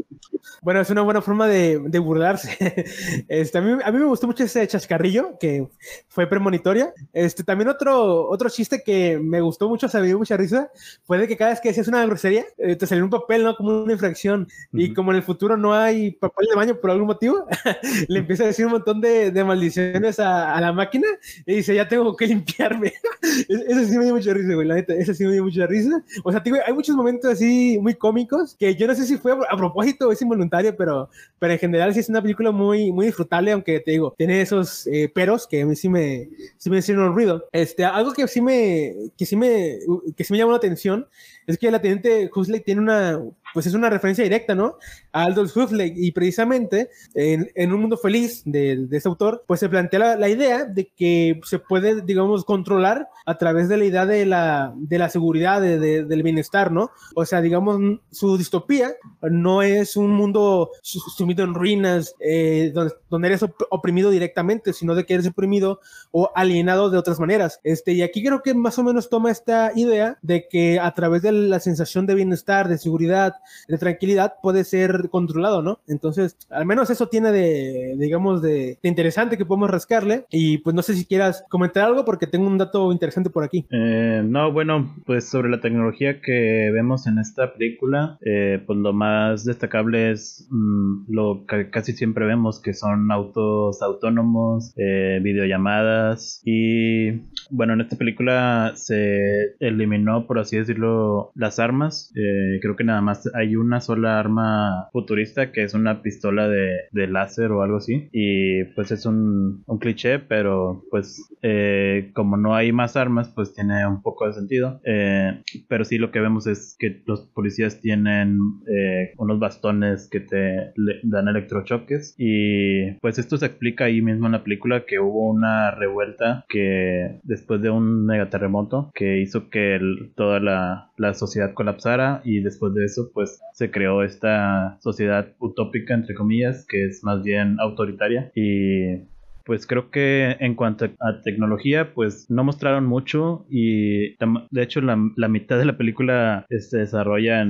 Bueno, es una buena forma de, burlarse. [LAUGHS] Este, a, mí, a mí me gustó mucho ese chascarrillo que fue premonitoria. Este, también otro, otro chiste que me gustó mucho, se me dio mucha risa, fue de que cada vez que decías una grosería, eh, te salió un papel, ¿no? Como una infracción. Y como en el futuro no hay papel de baño por algún motivo, [LAUGHS] le empieza a decir un montón de, de maldiciones a, a, la máquina y dice, ya tengo que limpiarme. [LAUGHS] eso sí me dio mucha risa, güey, la neta, eso sí me dio mucha risa. O sea, hay muchos momentos así muy cómicos que yo no sé si fue a propósito o es involuntario, pero, pero en general sí es una película muy, muy disfrutable, aunque te digo, tiene esos eh, peros que a mí sí me, sí me hicieron ruido. Este, algo que sí me, que sí me, que sí me llamó la atención es que la teniente Huxley tiene una, pues es una referencia directa, ¿no? A Aldous Huxley. Y precisamente en, en Un Mundo Feliz de, de, ese autor, pues se plantea la, la, idea de que se puede, digamos, controlar a través de la idea de la, de la seguridad, de, de, del bienestar, ¿no? O sea, digamos, su distopía no es un mundo sumido en ruinas, eh, donde, donde, eres oprimido directamente, sino de que eres oprimido o alienado de otras maneras. Este, y aquí creo que más o menos toma esta idea de que a través de la sensación de bienestar, de seguridad, de tranquilidad puede ser controlado, ¿no? Entonces, al menos eso tiene de, digamos, de, interesante que podemos rascarle. Y pues no sé si quieras comentar algo porque tengo un dato interesante por aquí. Eh, no, bueno, pues sobre la tecnología que vemos en esta película, eh, pues lo más destacable es mm, lo que casi siempre vemos, que son autos autónomos, eh, videollamadas y bueno, en esta película se eliminó, por así decirlo, las armas. creo que nada más hay una sola arma futurista que es una pistola de, de láser o algo así. Y pues es un, cliché, pero pues eh, como no hay más armas, pues tiene un poco de sentido. Eh, pero sí lo que vemos es que los policías tienen eh, unos bastones que te dan electrochoques. Y pues esto se explica ahí mismo en la película que hubo una revuelta que después de un megaterremoto que hizo que toda la, la sociedad colapsara y después de eso pues se creó esta sociedad utópica, entre comillas, que es más bien autoritaria. Y pues creo que en cuanto a tecnología, pues no mostraron mucho y de hecho la, mitad de la película se desarrolla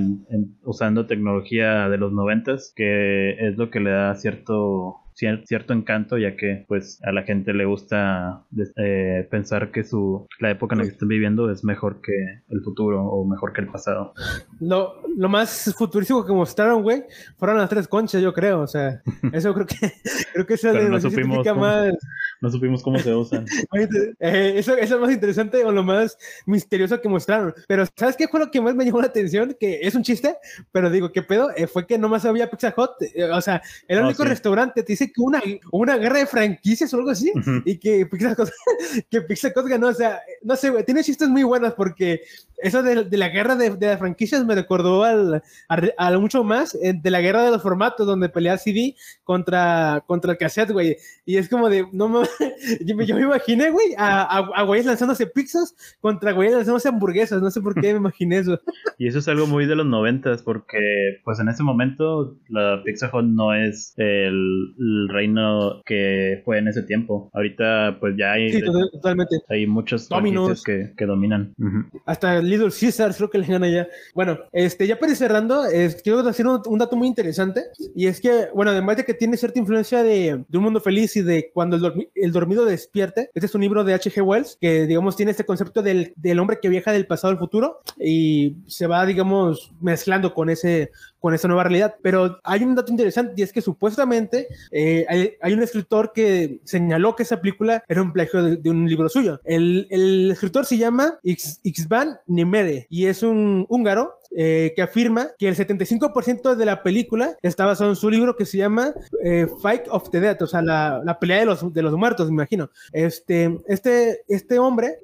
usando tecnología de los noventas, que es lo que le da cierto cierto encanto, ya que pues a la gente le gusta eh, pensar que su la época en la que están viviendo es mejor que el futuro o mejor que el pasado. Lo, lo más futurístico que mostraron, güey, fueron las tres conchas, yo creo. O sea, [LAUGHS] eso creo que creo que es el no más. No supimos cómo se usan. [LAUGHS] Eh, eso, eso, es lo más interesante o lo más misterioso que mostraron. Pero, ¿sabes qué fue lo que más me llamó la atención? Que es un chiste, pero digo, ¿qué pedo? Eh, fue que nomás había Pizza Hut. Eh, o sea, era el único restaurante. Te dice que una, una guerra de franquicias o algo así. Y que Pizza Hut, [LAUGHS] que Pizza Hut ganó. O sea, no sé, güey. Tiene chistes muy buenos porque eso de, de la guerra de, de, las franquicias me recordó al, a, mucho más de la guerra de los formatos donde pelea CD contra, contra el cassette, güey. Y es como de, no me, [LAUGHS] yo, me imaginé, güey, a, a, güeyes lanzándose pizzas contra güeyes lanzándose hamburguesas. No sé por qué me imaginé eso. [LAUGHS] Y eso es algo muy de los noventas, porque pues en ese momento la Pizza Hut no es el, reino que fue en ese tiempo. Ahorita pues ya hay, sí, totalmente. hay muchos que, que dominan. Hasta Little Caesars creo que le gana ya. Bueno, este, ya para ir cerrando, quiero decir un, dato muy interesante, y es que, bueno, además de que tiene cierta influencia de, de un mundo feliz y de cuando el, el dormido despierte, este es un libro de H.G. Wells, que, digamos, tiene este concepto del, del hombre que viaja del pasado al futuro, y se va, digamos, mezclando con ese, con esa nueva realidad. Pero hay un dato interesante y es que supuestamente eh, hay, un escritor que señaló que esa película era un plagio de, un libro suyo. El, el, escritor se llama Ixvan Nimede y es un húngaro eh, que afirma que el 75% de la película está basado en su libro que se llama eh, Fight of the Dead, o sea, la, la, pelea de los, de los muertos, me imagino. Este, este, este hombre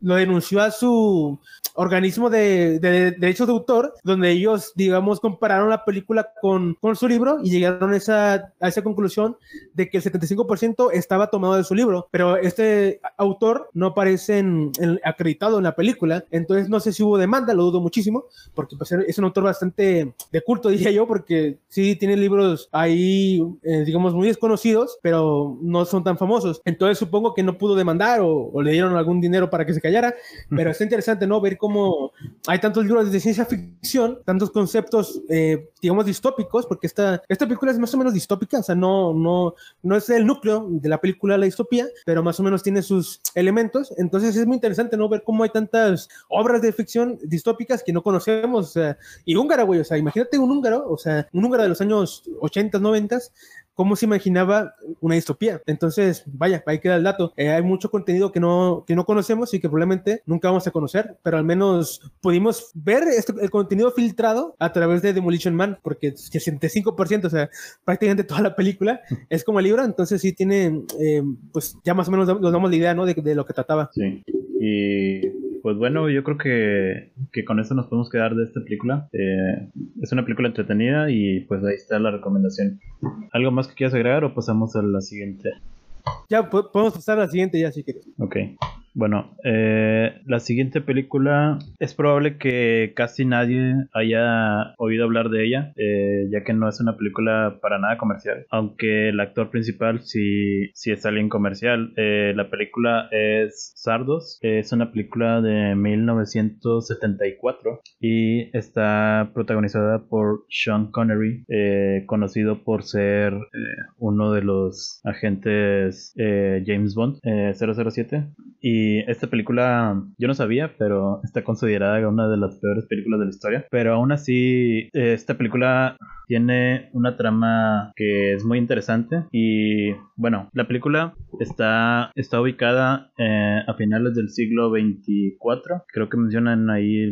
lo denunció a su organismo de, de, derechos de autor, donde ellos, digamos, compararon la película con, con su libro y llegaron a esa, a esa conclusión de que el 75% estaba tomado de su libro, pero este autor no aparece en, acreditado en la película, entonces no sé si hubo demanda, lo dudo muchísimo, porque pues, es un autor bastante de culto, [LAUGHS] diría yo, porque sí tiene libros ahí, eh, digamos, muy desconocidos, pero no son tan famosos. Entonces supongo que no pudo demandar o, o le dieron algún dinero para que se callara, pero está interesante, ¿no? Ver cómo hay tantos libros de ciencia ficción, tantos conceptos, eh, digamos, distópicos, porque esta, esta película es más o menos distópica, o sea, no, no, no es el núcleo de la película La Distopía, pero más o menos tiene sus elementos. Entonces es muy interesante, ¿no? Ver cómo hay tantas obras de ficción distópicas que no conocemos, o sea, y húngara, güey, o sea, imagínate un húngaro, o sea, un húngaro de los años 80, 90, cómo se imaginaba una distopía. Entonces, vaya, ahí queda el dato. Eh, hay mucho contenido que no, que no conocemos y que probablemente nunca vamos a conocer, pero al menos pudimos ver este, el contenido filtrado a través de Demolition Man, porque 65%, o sea, prácticamente toda la película [LAUGHS] es como el libro, entonces sí tiene, eh, pues ya más o menos nos damos la idea, ¿no? De, de lo que trataba. Sí. Y pues bueno, yo creo que, que con eso nos podemos quedar de esta película. Eh, es una película entretenida y pues ahí está la recomendación. ¿Algo más que quieras agregar o pasamos a la siguiente? Ya, podemos pasar a la siguiente ya si quieres. Ok. Bueno, eh, la siguiente película es probable que casi nadie haya oído hablar de ella, eh, ya que no es una película para nada comercial, aunque el actor principal sí, sí es alguien comercial. Eh, la película es Sardos, es una película de 1974 y está protagonizada por Sean Connery, conocido por ser uno de los agentes James Bond 007 y esta película yo no sabía, pero está considerada una de las peores películas de la historia. Pero aún así, esta película tiene una trama que es muy interesante. Y bueno, la película está, está ubicada eh, a finales del siglo 24, creo que mencionan ahí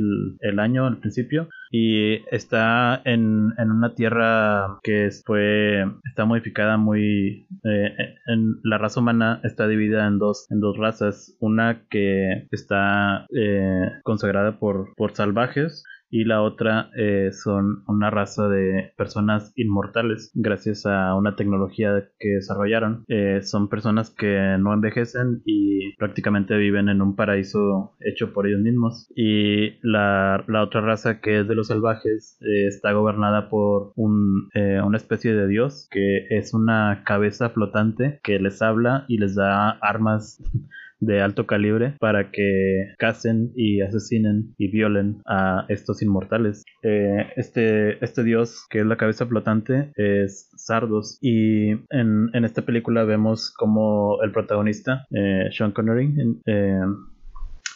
el, año al principio y está en, en, una tierra que fue está modificada muy eh, en la raza humana está dividida en dos en dos razas. Una que está eh, consagrada por por salvajes y la otra eh, son una raza de personas inmortales gracias a una tecnología que desarrollaron. Eh, son personas que no envejecen y prácticamente viven en un paraíso hecho por ellos mismos. Y la, la otra raza que es de los salvajes eh, está gobernada por un, una especie de dios que es una cabeza flotante que les habla y les da armas [LAUGHS] de alto calibre para que casen y asesinen y violen a estos inmortales. Eh, este, este dios que es la cabeza flotante es Sardos y en, en esta película vemos como el protagonista, eh, Sean Connery, eh,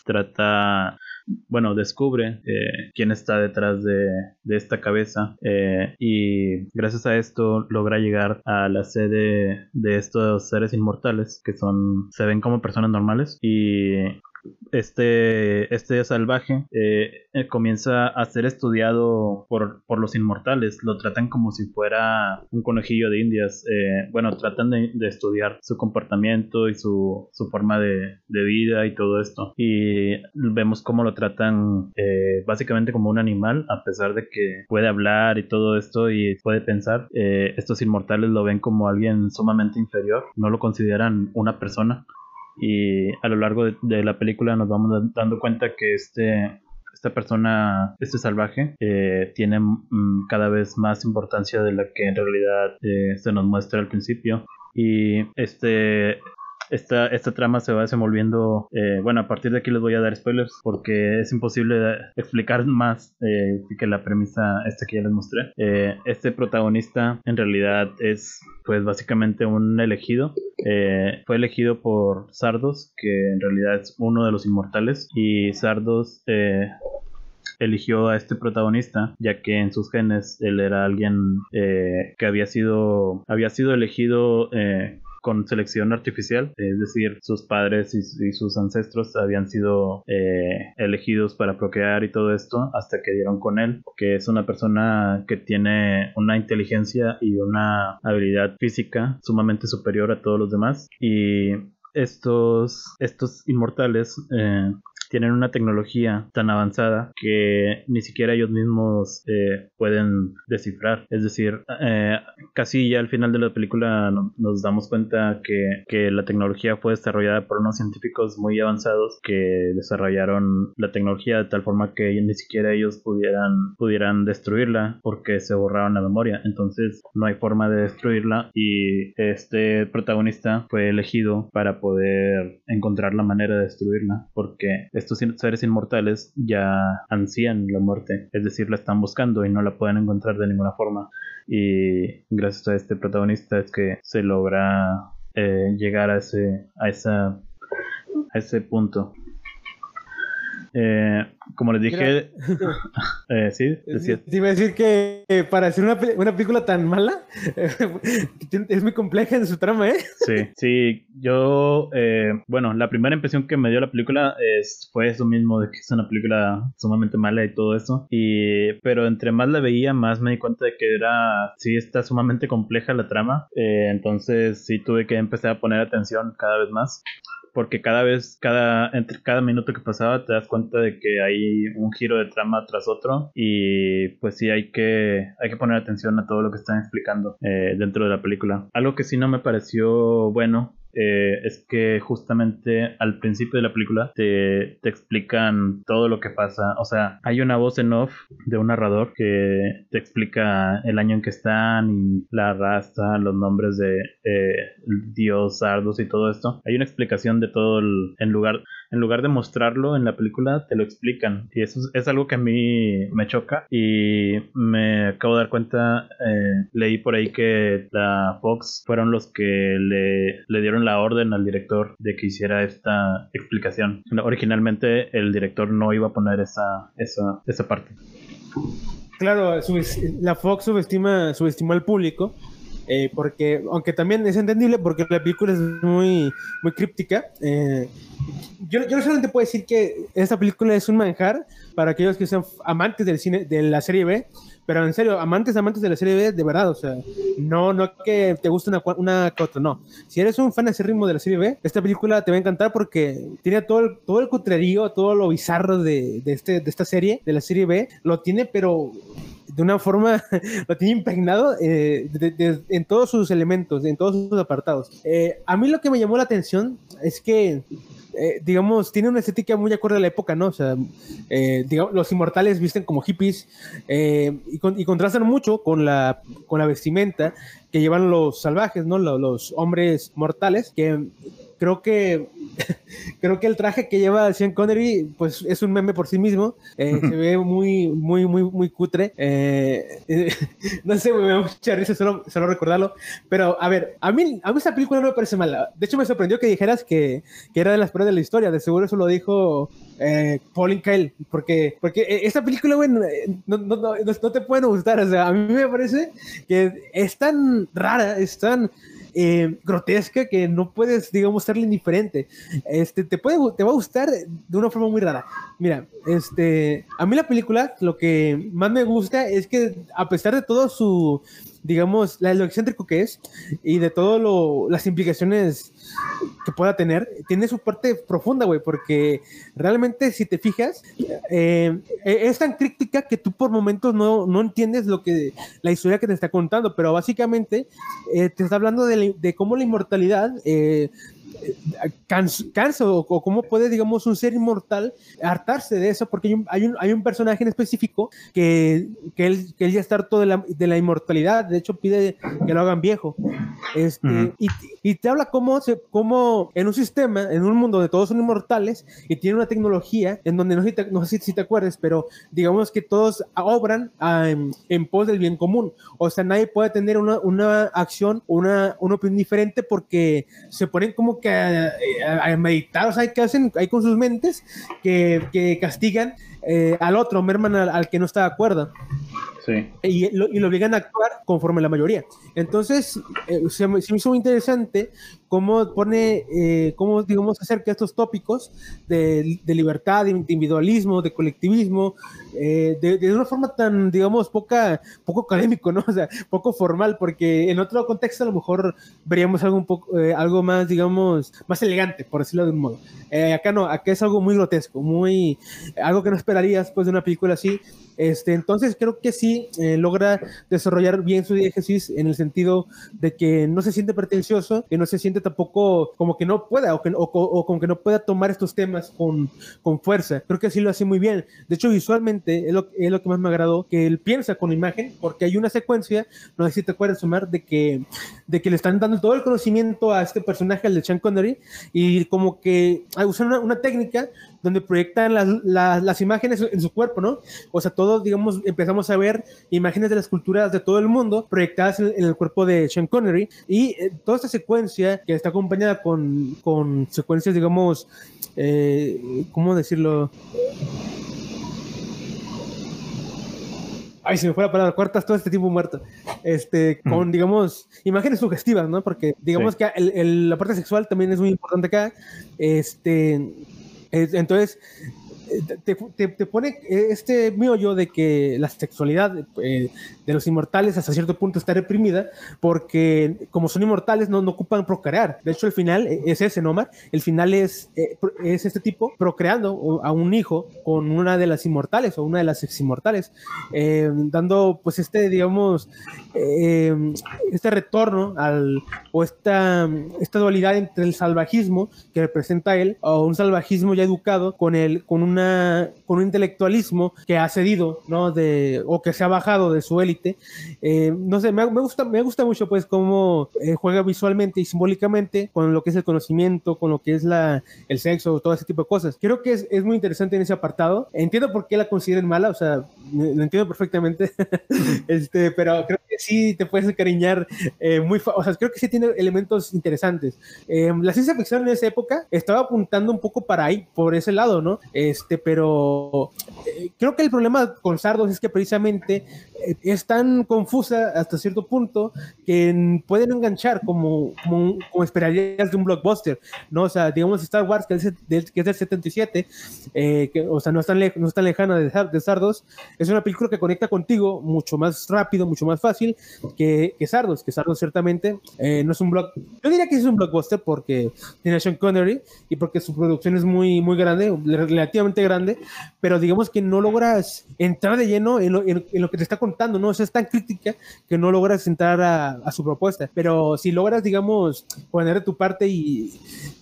trata bueno, descubre eh, quién está detrás de, esta cabeza eh, y gracias a esto logra llegar a la sede de estos seres inmortales que son, se ven como personas normales y este, este salvaje eh, eh, comienza a ser estudiado por, por, los inmortales. Lo tratan como si fuera un conejillo de indias. Eh, bueno, tratan de, estudiar su comportamiento y su, su forma de, de, vida y todo esto. Y vemos cómo lo tratan básicamente como un animal, a pesar de que puede hablar y todo esto y puede pensar. estos inmortales lo ven como alguien sumamente inferior. No lo consideran una persona y a lo largo de, la película nos vamos dando cuenta que este esta persona, este salvaje, eh, tiene mm, cada vez más importancia de la que en realidad eh, se nos muestra al principio. Y este, esta, esta trama se va desenvolviendo. Eh, bueno, a partir de aquí les voy a dar spoilers porque es imposible explicar más eh, que la premisa esta que ya les mostré. Eh, este protagonista en realidad es, pues, básicamente un elegido. fue elegido por Sardos, que en realidad es uno de los inmortales. Y Sardos eligió a este protagonista ya que en sus genes él era alguien que había sido había sido elegido eh, con selección artificial, es decir, sus padres y, sus ancestros habían sido eh, elegidos para procrear y todo esto hasta que dieron con él, que es una persona que tiene una inteligencia y una habilidad física sumamente superior a todos los demás. Y estos, estos inmortales eh, tienen una tecnología tan avanzada que ni siquiera ellos mismos eh, pueden descifrar. Es decir, eh, casi ya al final de la película nos damos cuenta que, que, la tecnología fue desarrollada por unos científicos muy avanzados que desarrollaron la tecnología de tal forma que ni siquiera ellos pudieran, pudieran destruirla porque se borraron la memoria. Entonces no hay forma de destruirla y este protagonista fue elegido para poder encontrar la manera de destruirla porque estos seres inmortales ya ansían la muerte, es decir, la están buscando y no la pueden encontrar de ninguna forma. Y gracias a este protagonista es que se logra eh, llegar a ese, a, esa, a ese punto. Eh, como les dije, [LAUGHS] eh, sí, iba a decir que para hacer una, una película tan mala, [LAUGHS] es muy compleja en su trama, ¿eh? Sí, sí, yo, eh, bueno, la primera impresión que me dio la película es, fue eso mismo, de que es una película sumamente mala y todo eso, y, pero entre más la veía, más me di cuenta de que era, sí, está sumamente compleja la trama, eh, entonces sí tuve que empezar a poner atención cada vez más porque cada vez, cada, entre cada minuto que pasaba te das cuenta de que hay un giro de trama tras otro y pues sí hay que, hay que poner atención a todo lo que están explicando eh, dentro de la película. Algo que sí no me pareció bueno eh, es que justamente al principio de la película te, te, explican todo lo que pasa. O sea, hay una voz en off de un narrador que te explica el año en que están y la raza, los nombres de eh, Dios, Sardos y todo esto. Hay una explicación de todo el, en lugar en lugar de mostrarlo en la película, te lo explican. Y eso es, algo que a mí me choca. Y me acabo de dar cuenta, eh, leí por ahí que la Fox fueron los que le, le dieron la orden al director de que hiciera esta explicación. Originalmente el director no iba a poner esa, esa, esa parte. Claro, la Fox subestima, subestimó al público eh, porque, aunque también es entendible porque la película es muy, muy críptica, eh, yo, yo solamente puedo decir que esta película es un manjar para aquellos que sean amantes del cine, de la serie B, pero en serio, amantes, amantes de la serie B, de verdad, o sea, no, no que te guste una, una otra, no. Si eres un fan ese ritmo de la serie B, esta película te va a encantar porque tiene todo el, todo el cutrerío, todo lo bizarro de, de, este, de esta serie, de la serie B, lo tiene, pero de una forma, [LAUGHS] lo tiene impregnado eh, en todos sus elementos, en todos sus apartados. Eh, a mí lo que me llamó la atención es que eh, digamos, tiene una estética muy acorde a la época, ¿no? O sea, digamos, los inmortales visten como hippies y, contrastan mucho con la, con la vestimenta que llevan los salvajes, ¿no? Los, los hombres mortales, que creo que [LAUGHS] creo que el traje que lleva Sean Connery, pues es un meme por sí mismo. Eh, se ve muy, muy, muy, muy cutre. Eh, [LAUGHS] no sé, me da mucha risa solo, solo, recordarlo. Pero, a ver, a mí, a mí esa película no me parece mala. De hecho, me sorprendió que dijeras que, que era de las peores de la historia. De seguro eso lo dijo eh, Pauline Kyle. Porque, porque esta película, güey, no, no, no, no, te pueden gustar. O sea, a mí me parece que es tan rara, es tan eh, grotesca que no puedes, digamos, serle indiferente. Este, te, puede, te va a gustar de una forma muy rara. Mira, este, a mí la película lo que más me gusta es que a pesar de todo su, digamos, lo excéntrico que es y de todas las implicaciones que pueda tener, tiene su parte profunda, güey, porque realmente si te fijas, eh, es tan crítica que tú por momentos no, no, entiendes lo que, la historia que te está contando, pero básicamente eh, te está hablando de, de cómo la inmortalidad eh, canso, o, cómo puede, digamos, un ser inmortal hartarse de eso, porque hay un, hay un, hay un personaje en específico que, que, él, que él ya está harto de la, de la, inmortalidad, de hecho pide que lo hagan viejo. Este, y, y, te habla cómo, se, cómo en un sistema, en un mundo donde todos son inmortales y tiene una tecnología en donde no sé si te, no sé si te acuerdas, pero digamos que todos obran en, en, pos del bien común. O sea, nadie puede tener una, una acción, una, una opinión diferente porque se ponen como que a, meditar, o sea, que hacen ahí con sus mentes que, que castigan eh, al otro, merman al, que no está de acuerdo. Sí. Y, lo, y, lo, obligan a actuar conforme la mayoría. Entonces, eh, se, me, se, me, hizo muy interesante cómo pone, eh, cómo, digamos, acerca estos tópicos de, de, libertad, de individualismo, de colectivismo, eh, de, de, una forma tan, digamos, poca, poco académico, ¿no? [LAUGHS] O sea, poco formal, porque en otro contexto a lo mejor veríamos algo un poco, eh, algo más, digamos, más elegante, por decirlo de un modo. Eh, acá no, acá es algo muy grotesco, muy, algo que no esperarías después de una película así. Este, entonces creo que sí eh, logra desarrollar bien su diégesis en el sentido de que no se siente pretencioso, que no se siente tampoco como que no pueda o, que, o, o como que no pueda tomar estos temas con, con fuerza. Creo que sí lo hace muy bien. De hecho, visualmente es lo, es lo que más me agradó, que él piensa con imagen, porque hay una secuencia, no sé si te acuerdas, Omar, de que, de que le están dando todo el conocimiento a este personaje, al de Sean Connery, y como que usan una, una técnica donde proyectan las, las, las, imágenes en su cuerpo, ¿no? O sea, todos, digamos, empezamos a ver imágenes de las culturas de todo el mundo proyectadas en, en el cuerpo de Sean Connery y eh, toda esta secuencia que está acompañada con, con secuencias, digamos, eh, ¿cómo decirlo? Ay, se me fue la palabra, cuartas todo este tiempo muerto, este, con, digamos, imágenes sugestivas, ¿no? Porque, digamos sí. que el, el, la parte sexual también es muy importante acá, este, entonces, te, te, pone este yo de que la sexualidad eh, de los inmortales hasta cierto punto está reprimida porque como son inmortales no, no ocupan procrear. De hecho, el final es ese, ¿no, Omar? El final es, eh, es este tipo procreando a un hijo con una de las inmortales o una de las ex inmortales, eh, dando pues este, digamos, este retorno al, o esta, esta dualidad entre el salvajismo que representa él o un salvajismo ya educado con, el, con una con un intelectualismo que ha cedido, ¿no? De, o que se ha bajado de su élite. Eh, no sé, me, gusta, me gusta mucho, pues, cómo eh, juega visualmente y simbólicamente con lo que es el conocimiento, con lo que es la, el sexo, todo ese tipo de cosas. Creo que es, es muy interesante en ese apartado. Entiendo por qué la consideren mala, o sea, lo entiendo perfectamente, [LAUGHS] este, pero creo sí te puedes encariñar eh, muy, o sea, creo que sí tiene elementos interesantes. Eh, la ciencia ficción en esa época estaba apuntando un poco para ahí, por ese lado, ¿no? Este, pero eh, creo que el problema con Sardos es que precisamente eh, es tan confusa hasta cierto punto que pueden enganchar como, como, como, esperarías de un blockbuster, ¿no? O sea, digamos Star Wars, que es, del, que es del 77, eh, que, o sea, no es tan, no es tan lejana de, de, Sardos, es una película que conecta contigo mucho más rápido, mucho más fácil que, que Sardos, que Sardos ciertamente eh, no es un block, yo diría que es un blockbuster porque tiene a Sean Connery y porque su producción es muy, muy grande, relativamente grande, pero digamos que no logras entrar de lleno en lo, en, en lo que te está contando, ¿no? O sea, es tan crítica que no logras entrar a, a, su propuesta, pero si logras, digamos, poner de tu parte y,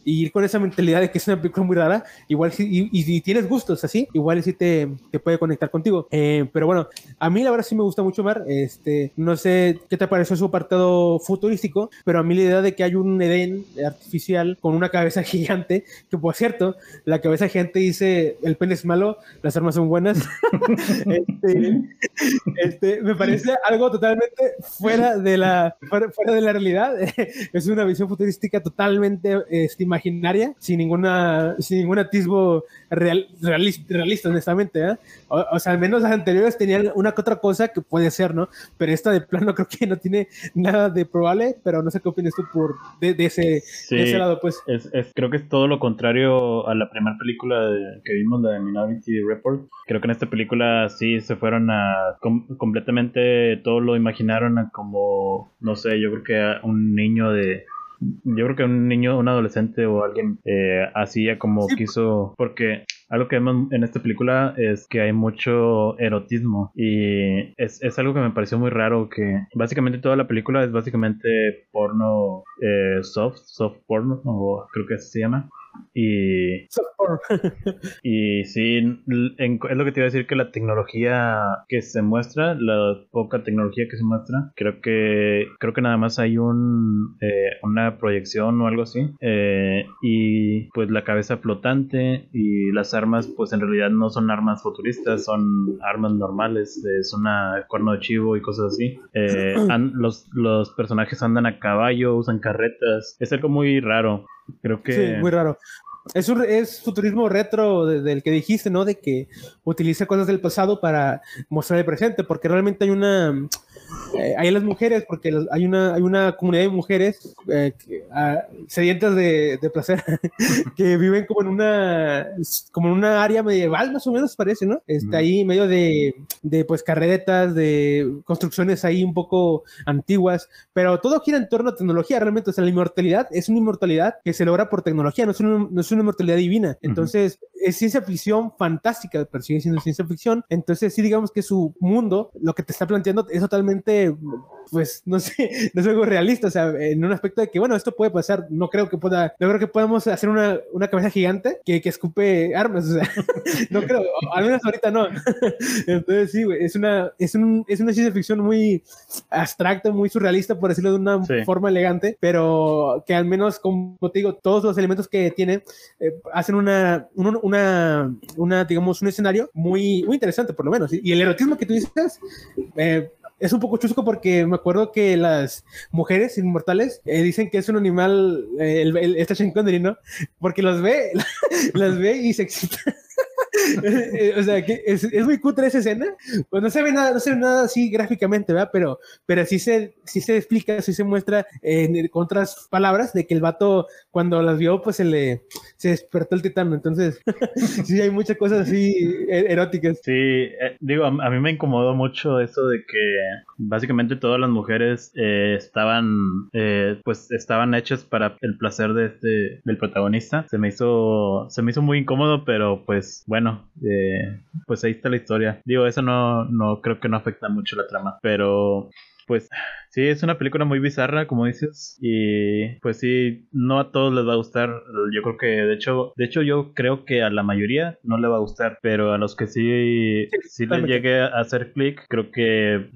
y ir con esa mentalidad de que es una película muy rara, igual si, y, tienes gustos así, igual sí te, te puede conectar contigo. Eh, pero bueno, a mí la verdad sí me gusta mucho Mar. Este, no sé qué te pareció su apartado futurístico, pero a mí la idea de que hay un Edén artificial con una cabeza [LAUGHS] gigante, que por cierto, la cabeza gigante dice el pene es malo, las armas son buenas. [LAUGHS] este, este, me parece algo totalmente fuera de la, fuera, de la realidad. [LAUGHS] es una visión futurística totalmente este, imaginaria, sin ninguna, sin ningún atisbo real, realista, honestamente. ¿eh? O, sea, al menos las anteriores tenían una que otra cosa que puede ser, ¿no? Pero esta de plano creo que no tiene nada de probable, pero no sé qué opinas tú por de, ese, ese, lado, pues. Es, creo que es todo lo contrario a la primera película que vimos, la de Minority Report. Creo que en esta película sí se fueron a completamente todo lo imaginaron a como, no sé, yo creo que a un niño de yo creo que un niño, un adolescente o alguien eh, hacía como quiso, porque algo que vemos en esta película es que hay mucho erotismo y es, es algo que me pareció muy raro que básicamente toda la película es básicamente porno eh, soft, soft porno o creo que así se llama. Y, [LAUGHS] y sí, es lo que te iba a decir que la tecnología que se muestra, la poca tecnología que se muestra, creo que creo que nada más hay un eh, una proyección o algo así. Eh, y pues la cabeza flotante y las armas, pues en realidad no son armas futuristas, son armas normales, es una cuerno de chivo y cosas así. Eh, [CLEARS THROAT] los, los personajes andan a caballo, usan carretas, es algo muy raro. Creo que. Sí, muy raro. Es, un, es futurismo retro del que dijiste, ¿no? De que utiliza cosas del pasado para mostrar el presente, porque realmente hay una eh, hay las mujeres, porque hay una, hay una comunidad de mujeres eh, ah, sedientas de, placer [LAUGHS] que viven como en una como en una área medieval, más o menos parece, ¿no? Está ahí medio de, de pues carretas, de construcciones ahí un poco antiguas, pero todo gira en torno a tecnología, realmente, o sea, la inmortalidad es una inmortalidad que se logra por tecnología, no es no es una inmortalidad divina. Entonces, es ciencia ficción fantástica, pero sigue siendo ciencia ficción. Entonces, sí, digamos que su mundo, lo que te está planteando es totalmente pues no sé, [LAUGHS] no es algo realista, o sea, en un aspecto de que, bueno, esto puede pasar, no creo que pueda, no creo que podamos hacer una, una cabeza gigante que, que escupe armas, o sea, [LAUGHS] no creo, al menos ahorita no. [LAUGHS] Entonces, sí, güey, es una, es, un, es una ciencia ficción muy abstracta, muy surrealista, por decirlo de una forma elegante, pero que al menos, como te digo, todos los elementos que tiene eh, hacen una, una, una, digamos, un escenario muy, muy interesante, por lo menos. Y el erotismo que tú dices, eh, es un poco chusco porque me acuerdo que las mujeres inmortales eh, dicen que es un animal, eh, el, el, este ¿no? Porque los ve, [LAUGHS] las ve y se excita. [LAUGHS] o sea, que es, es, muy cutre esa escena. Pues no se ve nada, no se ve nada así gráficamente, ¿verdad? Pero, pero sí se, sí se explica, sí se muestra en, con otras palabras de que el vato, cuando las vio, pues se le se despertó el titán. Entonces, [LAUGHS] sí hay muchas cosas así e, eróticas. Sí, eh, digo, a, mí me incomodó mucho eso de que básicamente todas las mujeres eh, estaban, eh, pues estaban hechas para el placer de este, del protagonista. Se me hizo, se me hizo muy incómodo, pero pues bueno eh, pues ahí está la historia. Digo, eso no, no creo que no afecta mucho la trama, pero pues Sí, es una película muy bizarra, como dices, y pues sí, no a todos les va a gustar. Yo creo que, de hecho, de hecho yo creo que a la mayoría no le va a gustar, pero a los que sí, sí, les llegue a hacer clic, creo que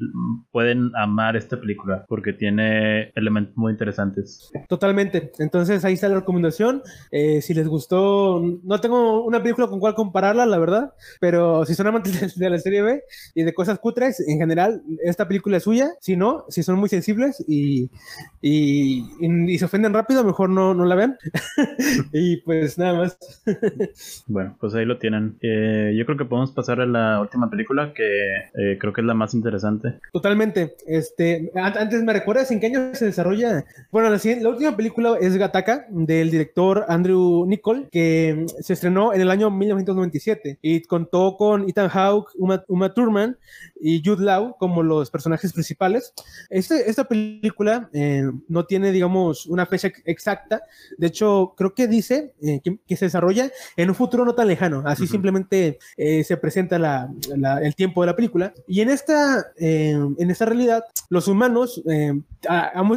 pueden amar esta película porque tiene elementos muy interesantes. Totalmente. Entonces ahí está la recomendación. Eh, si les gustó, no tengo una película con cual compararla, la verdad, pero si son amantes [LAUGHS] de la serie B y de cosas cutres, en general, esta película es suya. Si no, si son muy sensibles y, y, se ofenden rápido, mejor no, no la vean. [LAUGHS] y pues nada más. [LAUGHS] bueno, pues ahí lo tienen. Eh, yo creo que podemos pasar a la última película que eh, creo que es la más interesante. Totalmente. Este, antes me recuerdas en qué año se desarrolla. Bueno, la, la última película es Gataka del director Andrew Nicol que se estrenó en el año 1997 y contó con Ethan Hawke, Uma, Uma Thurman y Jude Law como los personajes principales películas. Este, esta película eh, no tiene, digamos, una fecha exacta. De hecho, creo que dice eh, que, se desarrolla en un futuro no tan lejano. Así simplemente eh, se presenta la, el tiempo de la película. Y en esta, en esta realidad, los humanos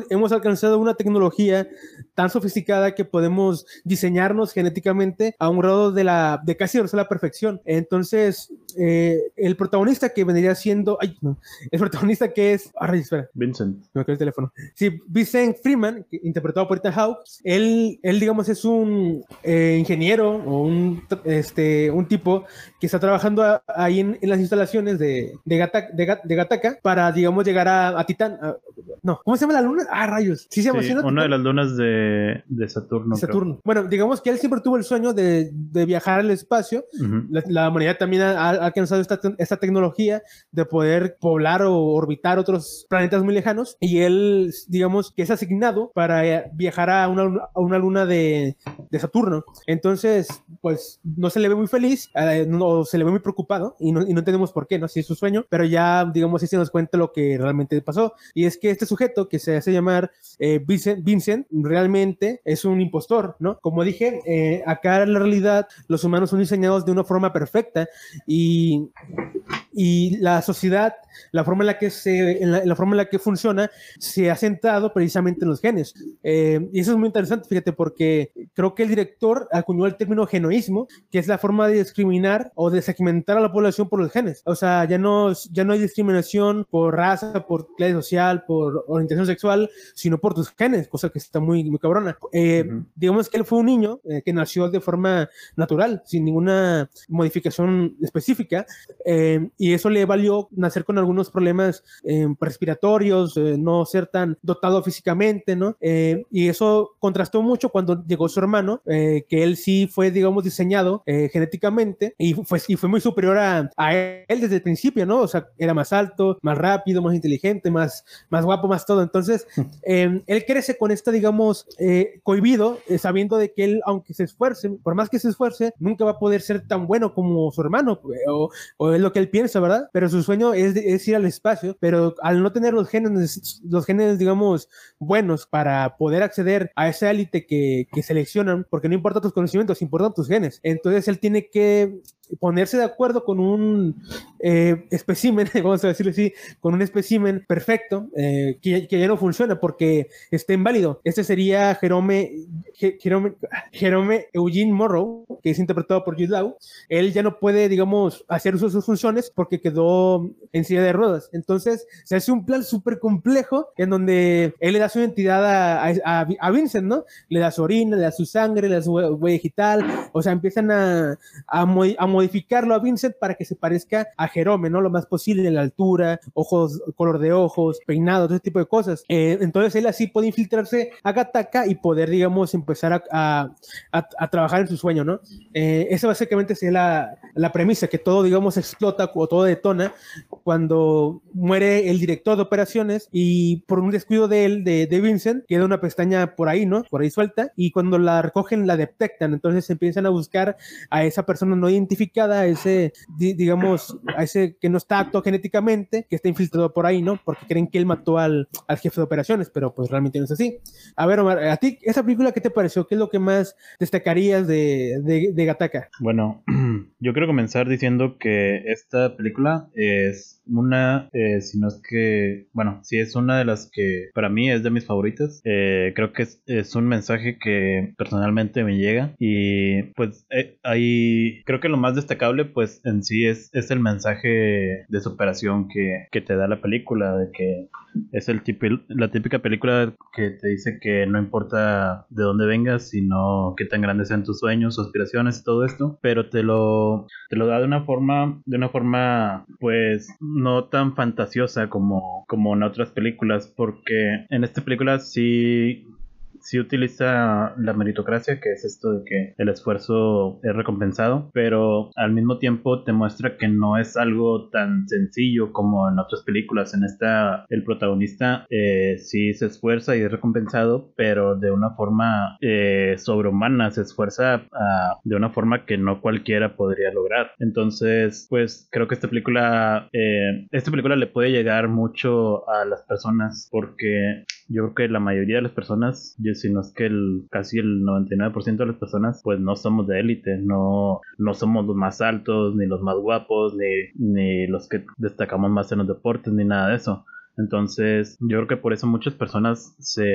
hemos, alcanzado una tecnología tan sofisticada que podemos diseñarnos genéticamente a un grado de, la, de casi la perfección. Entonces, el protagonista que vendría siendo, ay, no, el protagonista que es, ah, espera, Vincent. Me el teléfono. Sí, Vincent Freeman, interpretado por Ethan Hawke, él, él digamos es un eh, ingeniero o un, este, un tipo que está trabajando ahí en, las instalaciones de, de, Gataka, para, digamos, llegar a, Titán. no, ¿cómo se llama la luna? Ah, rayos. Sí, se llama. una de las lunas de, de Saturno. Saturno. Bueno, digamos que él siempre tuvo el sueño de, de viajar al espacio. la, humanidad también ha, ha alcanzado esta, esta tecnología de poder poblar o orbitar otros planetas muy lejanos y él, digamos, que es asignado para eh, viajar a una, a una luna de, de, Saturno. Entonces, pues no se le ve muy feliz, eh, no se le ve muy preocupado y no, y no entendemos por qué, ¿no? Si es su sueño, pero ya, digamos, si se nos cuenta lo que realmente pasó. Y es que este sujeto que se hace llamar eh, Vincent, Vincent, realmente es un impostor, ¿no? Como dije, acá en la realidad los humanos son diseñados de una forma perfecta y, y la sociedad la forma en la que, se, en la, forma en la que funciona se ha centrado precisamente en los genes. Eh, y eso es muy interesante, fíjate, porque creo que el director acuñó el término genoísmo, que es la forma de discriminar o de segmentar a la población por los genes. O sea, ya no, ya no hay discriminación por raza, por clase social, por orientación sexual, sino por tus genes, cosa que está muy, muy cabrona. Eh, digamos que él fue un niño eh, que nació de forma natural, sin ninguna modificación específica, y eso le valió nacer con algunos problemas eh, respiratorios, eh, no ser tan dotado físicamente, ¿no? Eh, y eso contrastó mucho cuando llegó su hermano, que él sí fue, digamos, diseñado genéticamente y fue, y fue muy superior a, a, él desde el principio, ¿no? O sea, era más alto, más rápido, más inteligente, más, más guapo, más todo. Entonces, [LAUGHS] él crece con esta, digamos, cohibido, sabiendo de que él, aunque se esfuerce, por más que se esfuerce, nunca va a poder ser tan bueno como su hermano, o, o es lo que él piensa, ¿verdad? Pero su sueño es, es ir al espacio, pero al no tener los genes, los genes, digamos, buenos para poder acceder a esa élite que, que seleccionan, porque no importa tus conocimientos, importan tus genes. Entonces él tiene que ponerse de acuerdo con un eh, [LAUGHS] vamos a decirlo así, con un espécimen perfecto eh, que, que, ya no funciona porque está inválido. Este sería Jerome, Jerome, Jerome Eugene Morrow, que es interpretado por Jude Law. Él ya no puede, digamos, hacer uso de sus funciones porque quedó en silla de ruedas. Entonces se hace un plan súper complejo en donde él le da su identidad a, a, a, Vincent, ¿no? Le da su orina, le da su sangre, le da su huella digital, o sea, empiezan a, a, a modificarlo a Vincent para que se parezca a Jerome, ¿no? Lo más posible la altura, ojos, color de ojos, peinado, todo ese tipo de cosas. Eh, entonces él así puede infiltrarse a Gataka y poder, digamos, empezar a, a, trabajar en su sueño, ¿no? Eh, esa básicamente sería la, la, premisa, que todo, digamos, explota o todo detona cuando muere el director de operaciones y por un descuido de él, de, de Vincent, queda una pestaña por ahí, ¿no? Por ahí suelta y cuando la recogen la detectan, entonces empiezan a buscar a esa persona no identificada a ese, digamos, a ese que no está apto genéticamente, que está infiltrado por ahí, ¿no? Porque creen que él mató al, al jefe de operaciones, pero pues realmente no es así. A ver, Omar, ¿a ti esa película qué te pareció? ¿Qué es lo que más destacarías de, de, de Gataka? Bueno, [CLEARS THROAT] yo quiero comenzar diciendo que esta película es una, eh, si no es que, bueno, sí es una de las que para mí es de mis favoritas. Eh, creo que es, es, un mensaje que personalmente me llega y pues eh, ahí creo que lo más destacable pues en sí es, es el mensaje de superación que, que te da la película, de que es el la típica película que te dice que no importa de dónde vengas, sino qué tan grandes sean tus sueños, aspiraciones y todo esto, pero te lo, te lo da de una forma, de una forma pues no tan fantasiosa como, como en otras películas, porque en esta película sí sí utiliza la meritocracia, que es esto de que el esfuerzo es recompensado, pero al mismo tiempo te muestra que no es algo tan sencillo como en otras películas. En esta, el protagonista eh, sí se esfuerza y es recompensado, pero de una forma eh, sobrehumana, se esfuerza ah, de una forma que no cualquiera podría lograr. Entonces, pues creo que esta película, eh, esta película le puede llegar mucho a las personas porque yo creo que la mayoría de las personas, yo si no es que el, casi el 99% de las personas, pues no somos de élite, no, no somos los más altos, ni los más guapos, ni, ni los que destacamos más en los deportes, ni nada de eso. Entonces, yo creo que por eso muchas personas se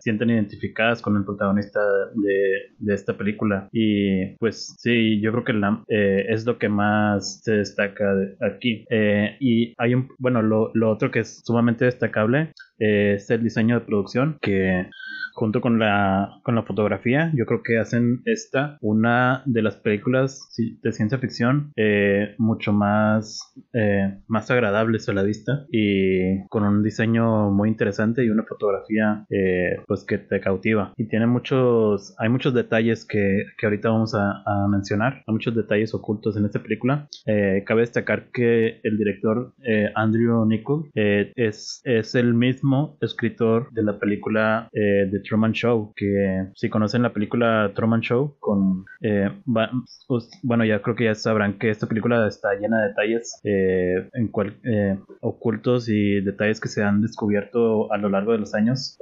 sienten identificadas con el protagonista de, esta película. Y pues sí, yo creo que la, eh, es lo que más se destaca aquí. Eh, y hay un, bueno, lo, lo otro que es sumamente destacable es el diseño de producción que junto con la, con la fotografía, yo creo que hacen esta una de las películas de ciencia ficción eh, mucho más, eh, más agradables a la vista y con un diseño muy interesante y una fotografía eh, pues que te cautiva. Y tiene muchos, hay muchos detalles que, que ahorita vamos a, a, mencionar, hay muchos detalles ocultos en esta película. cabe destacar que el director Andrew Nichol es, es el mismo escritor de la película de Truman Show, que si conocen la película Truman Show, con eh, pues, bueno, ya creo que ya sabrán que esta película está llena de detalles eh, en cual, eh, ocultos y detalles que se han descubierto a lo largo de los años.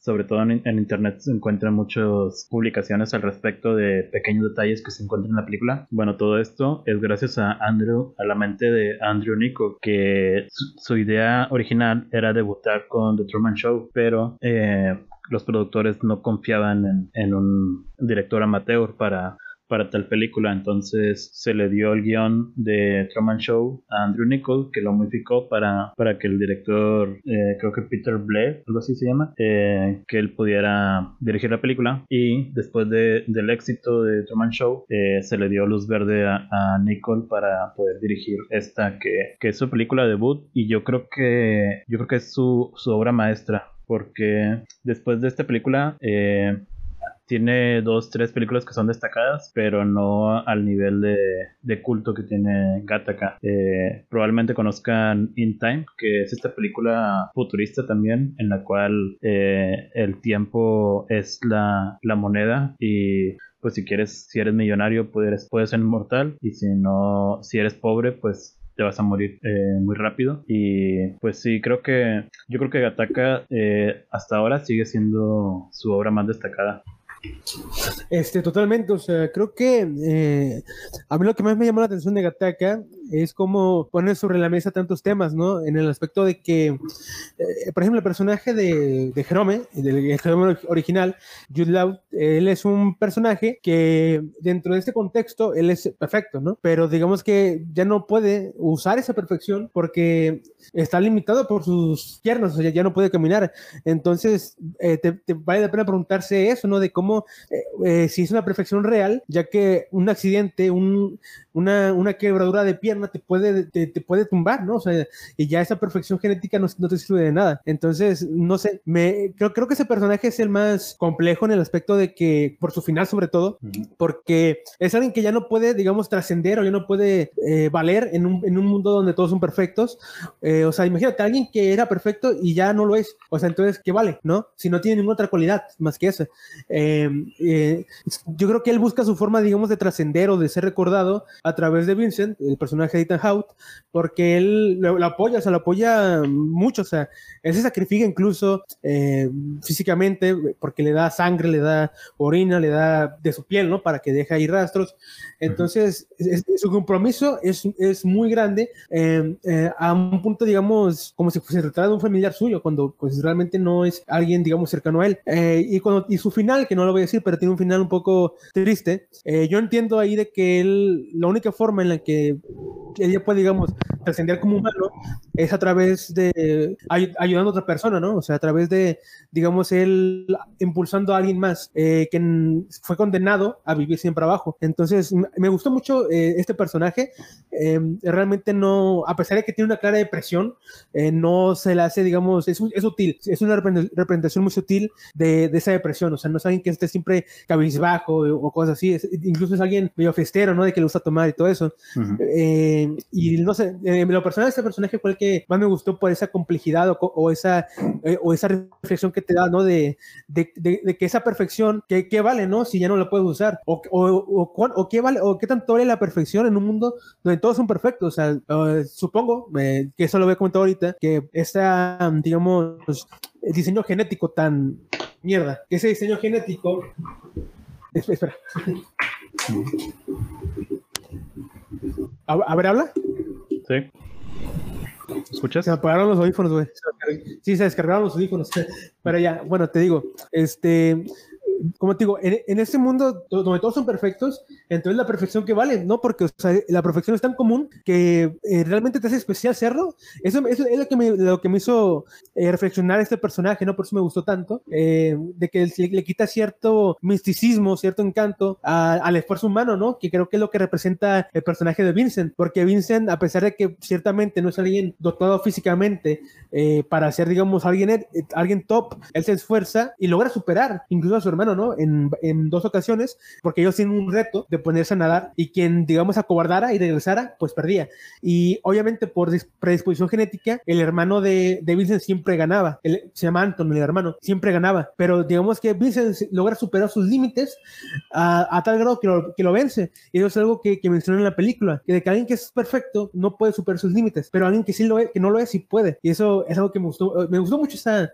sobre todo en, internet se encuentran muchas publicaciones al respecto de pequeños detalles que se encuentran en la película. Bueno, todo esto es gracias a Andrew, a la mente de Andrew Nico, que su, idea original era debutar con The Truman Show, pero los productores no confiaban en, un director amateur para, para tal película. Entonces se le dio el guion de Truman Show a Andrew Nichol, que lo modificó para, para que el director, eh, creo que Peter Blair, algo así se llama, eh, que él pudiera dirigir la película. Y después de, del éxito de Truman Show, eh, se le dio luz verde a, a Nicole para poder dirigir esta, que, que, es su película debut. Y yo creo que, yo creo que es su, su obra maestra porque después de esta película eh, tiene dos, tres películas que son destacadas, pero no al nivel de, culto que tiene Gattaca. Eh, probablemente conozcan In Time, que es esta película futurista también, en la cual eh, el tiempo es la, la moneda y pues si quieres, si eres millonario, puedes, puedes ser inmortal y si no, si eres pobre, pues te vas a morir eh, muy rápido. Y pues sí, creo que yo creo que Gataka eh, hasta ahora sigue siendo su obra más destacada. Este, totalmente, o sea, creo que eh, a mí lo que más me llamó la atención de Gataka es como poner sobre la mesa tantos temas, ¿no? En el aspecto de que, eh, por ejemplo, el personaje de, de Jerome, del Jerome original, Jude Law, él es un personaje que dentro de este contexto, él es perfecto, ¿no? Pero digamos que ya no puede usar esa perfección porque está limitado por sus piernas, o sea, ya no puede caminar. Entonces, eh, te, vale la pena preguntarse eso, ¿no? De cómo, eh, si es una perfección real, ya que un accidente, un, una, una quebradura de pierna te puede, te, puede tumbar, ¿no? O sea, y ya esa perfección genética no, no, te sirve de nada. Entonces, no sé, me, creo, creo que ese personaje es el más complejo en el aspecto de que, por su final sobre todo, porque es alguien que ya no puede, digamos, trascender o ya no puede eh, valer en un, en un, mundo donde todos son perfectos. Eh, o sea, imagínate, alguien que era perfecto y ya no lo es. O sea, entonces, ¿qué vale, no? Si no tiene ninguna otra cualidad más que esa. Eh, yo creo que él busca su forma, digamos, de trascender o de ser recordado a través de Vincent, el personaje de Ethan Hout, porque él lo, apoya, o sea, lo apoya mucho, o sea, él se sacrifica incluso eh, físicamente porque le da sangre, le da orina, le da de su piel, ¿no? Para que deje ahí rastros. Entonces, su compromiso es, es muy grande em, eh, a un punto, digamos, como si fuese tratara de un familiar suyo, cuando pues realmente no es alguien, digamos, cercano a él. Eh, y, cuando, y su final, que no lo voy a decir, pero tiene un final un poco triste, yo entiendo ahí de que él, lo única forma en la que ella puede, digamos, trascender como humano es a través de ayudando a otra persona, ¿no? O sea, a través de, digamos, él impulsando a alguien más eh, que fue condenado a vivir siempre abajo. Entonces, me gustó mucho eh, este personaje. Eh, realmente no, a pesar de que tiene una clara depresión, no se le hace, digamos, es, es sutil, es una representación muy sutil de, de, esa depresión. O sea, no es alguien que esté siempre cabizbajo o, cosas así. incluso es alguien medio festero, ¿no? De que le gusta tomar y todo eso. y no sé, lo personal, este personaje fue el que más me gustó por esa complejidad o, esa, o esa reflexión que te da, ¿no? De, de, de, que esa perfección, ¿qué, ¿qué, vale, no? Si ya no la puedes usar. O, o, o, qué vale, o qué tanto vale la perfección en un mundo donde todos son perfectos. O sea, eh, supongo que eso lo voy a comentar ahorita, que esta, digamos, diseño genético tan mierda, que ese diseño genético. Espera. A, ver, habla. Sí. ¿Escuchas? Se apagaron los audífonos, güey. Sí, se descargaron los audífonos. [LAUGHS] Pero ya, bueno, te digo, este, como te digo, en, en, este mundo donde todos son perfectos, entonces la perfección que vale, ¿no? Porque la perfección es tan común que eh, realmente te hace especial serlo. Eso, eso, es lo que me, lo que me hizo eh, reflexionar este personaje, ¿no? Por eso me gustó tanto, eh, de que le, le, quita cierto misticismo, cierto encanto al esfuerzo humano, ¿no? Que creo que es lo que representa el personaje de Vincent, porque Vincent, a pesar de que ciertamente no es alguien dotado físicamente para ser, digamos, alguien, alguien top, él se esfuerza y logra superar incluso a su hermano ¿no? En, en, dos ocasiones, porque ellos tienen un reto de ponerse a nadar y quien, digamos, acobardara y regresara, pues perdía. Y obviamente por predisposición genética, el hermano de, de Vincent siempre ganaba. El, se llama Anton, el hermano, siempre ganaba. Pero digamos que Vincent logra superar sus límites a, a, tal grado que lo, que lo vence. Y eso es algo que, que en la película, que de que alguien que es perfecto no puede superar sus límites, pero alguien que sí lo es, que no lo es, sí puede. Y eso es algo que me gustó, me gustó mucho esa,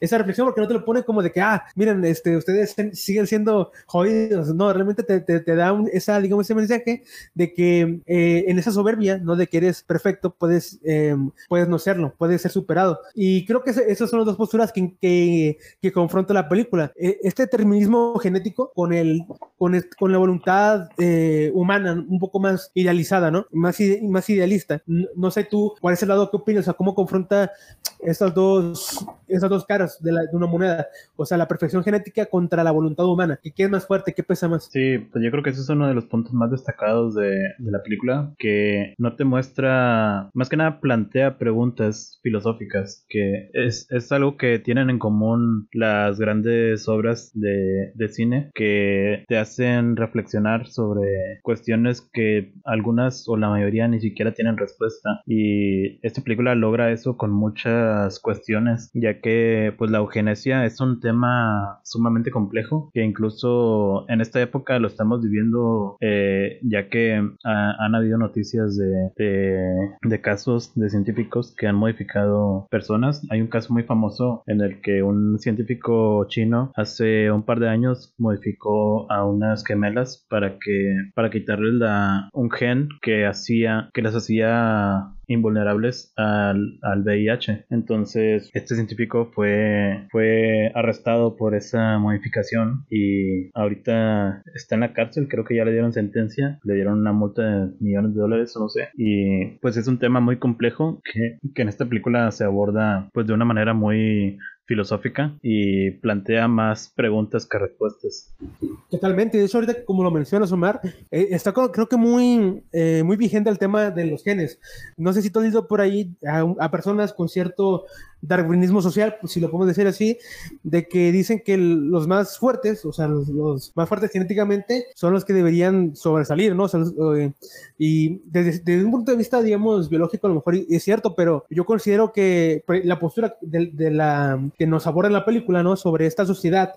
esa reflexión porque no te lo pone como de que, ah, miren, este, ustedes siguen siendo jodidos. No, realmente te, te, da esa, digamos, ese mensaje de que eh, en esa soberbia, ¿no? De que eres perfecto, puedes, eh, puedes no serlo, puedes ser superado. Y creo que esas son las dos posturas que, que, que confronta la película. E, este determinismo genético con, el, con, con la voluntad eh, humana un poco más idealizada, ¿no? Más, más idealista. No, sé tú, cuál es el lado que opinas, o sea, cómo confronta estas dos, estas dos caras de, la, de una moneda. O sea, la perfección genética contra la voluntad humana. ¿Qué, es más fuerte? ¿Qué pesa más? Sí, pues yo creo que ese es uno de los puntos más destacados de, de la película, que no te muestra, más que nada plantea preguntas filosóficas, que es, es algo que tienen en común las grandes obras de, de cine, que te hacen reflexionar sobre cuestiones que algunas o la mayoría ni siquiera tienen respuesta. Y esta película logra eso con muchas cuestiones, ya que pues la eugenesia es un tema sumamente complejo que incluso en esta época lo estamos viviendo eh, ya que han habido noticias de, de, casos de científicos que han modificado personas. Hay un caso muy famoso en el que un científico chino hace un par de años modificó a unas gemelas para que para quitarles la, un gen que hacía que las hacía invulnerables al, al VIH. Entonces, este científico fue, fue arrestado por esa modificación y ahorita está en la cárcel. Creo que ya le dieron sentencia, le dieron una multa de millones de dólares, no sé. Y pues es un tema muy complejo que, que en esta película se aborda pues de una manera muy filosófica y plantea más preguntas que respuestas. Totalmente, de hecho ahorita como lo mencionas Omar, eh, está creo que muy, eh, muy vigente el tema de los genes. No sé si tú has ido por ahí a, personas con cierto darwinismo social, pues, si lo podemos decir así, de que dicen que los más fuertes, o sea, los, más fuertes genéticamente, son los que deberían sobresalir, ¿no? Y desde, un punto de vista, digamos, biológico, a lo mejor es cierto, pero yo considero que la postura de, la que nos aborda la película, ¿no? Sobre esta sociedad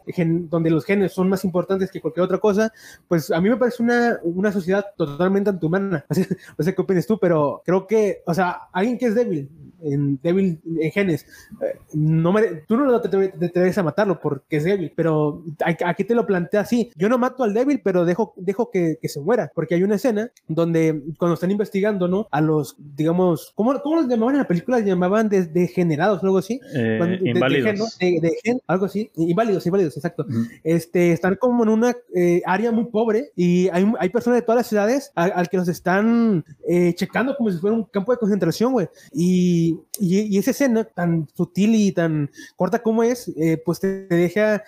donde los genes son más importantes que cualquier otra cosa, pues a mí me parece una, una sociedad totalmente antihumana. [LAUGHS] no sé qué opinas tú, pero creo que, o sea, alguien que es débil, en débil en genes. Eh, no me, tú no te, te, a matarlo porque es débil, pero aquí te lo plantea así. Yo no mato al débil, pero dejo, dejo que, que, se muera, porque hay una escena donde cuando están investigando, ¿no? A los, digamos, ¿cómo, cómo los llamaban en la película? Llamaban de, degenerados o algo así. Eh, inválidos. Inválidos. De, de, gen, algo así, inválidos, inválidos, exacto. Este, están como en una eh, área muy pobre y hay, hay personas de todas las ciudades al, que los están eh, checando como si fuera un campo de concentración, güey. Y, y, esa escena tan sutil y tan corta como es, eh, pues te, deja,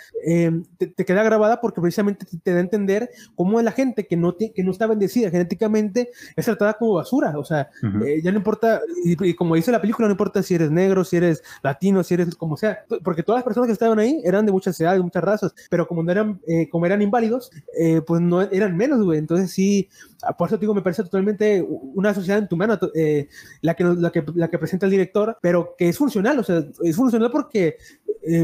te, te, queda grabada porque precisamente te, da a entender cómo la gente que no, que no está bendecida genéticamente es tratada como basura, o sea, ya no importa, y, como dice la película, no importa si eres negro, si eres latino, si eres como sea, porque todas las personas que estaban ahí eran de muchas edades, de muchas razas, pero como no eran, eh, como eran inválidos, eh, pues no eran menos, güey. Entonces sí, ah, por eso digo, me parece totalmente una sociedad en tu mano, eh, la, que, la, que, la que presenta el director, pero que es funcional, o sea, es funcional porque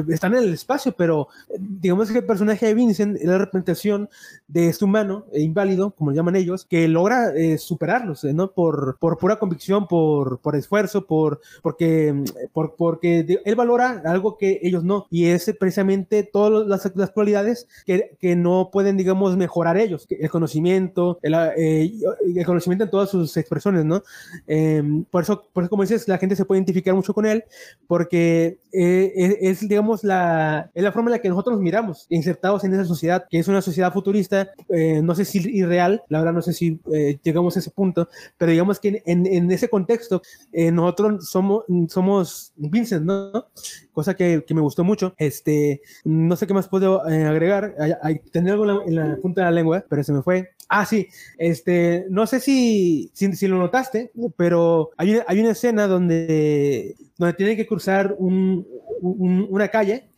están en el espacio, pero digamos que el personaje de Vincent es la representación de este humano inválido, como lo llaman ellos, que logra superarlos, ¿no? Por, por pura convicción, por, por esfuerzo, por, porque, por, porque él valora algo que ellos no, y es precisamente todas las, las cualidades que, que, no pueden, digamos, mejorar ellos, el conocimiento, el, eh, el conocimiento en todas sus expresiones, ¿no? Eh, por, eso, por eso, como dices, la gente se puede identificar mucho con él, porque eh, es, digamos, la, es la forma en la que nosotros nos miramos, insertados en esa sociedad, que es una sociedad futurista, eh, no sé si irreal, la verdad no sé si eh, llegamos a ese punto, pero digamos que en, en ese contexto, nosotros somos, somos Vincent, ¿no? Cosa que, que, me gustó mucho. Este, no sé qué más puedo agregar, hay, hay, tener algo en la, punta de la lengua, pero se me fue. Ah, sí, este, no sé si, si, lo notaste, pero hay hay una escena donde, donde tienen que cruzar un, una calle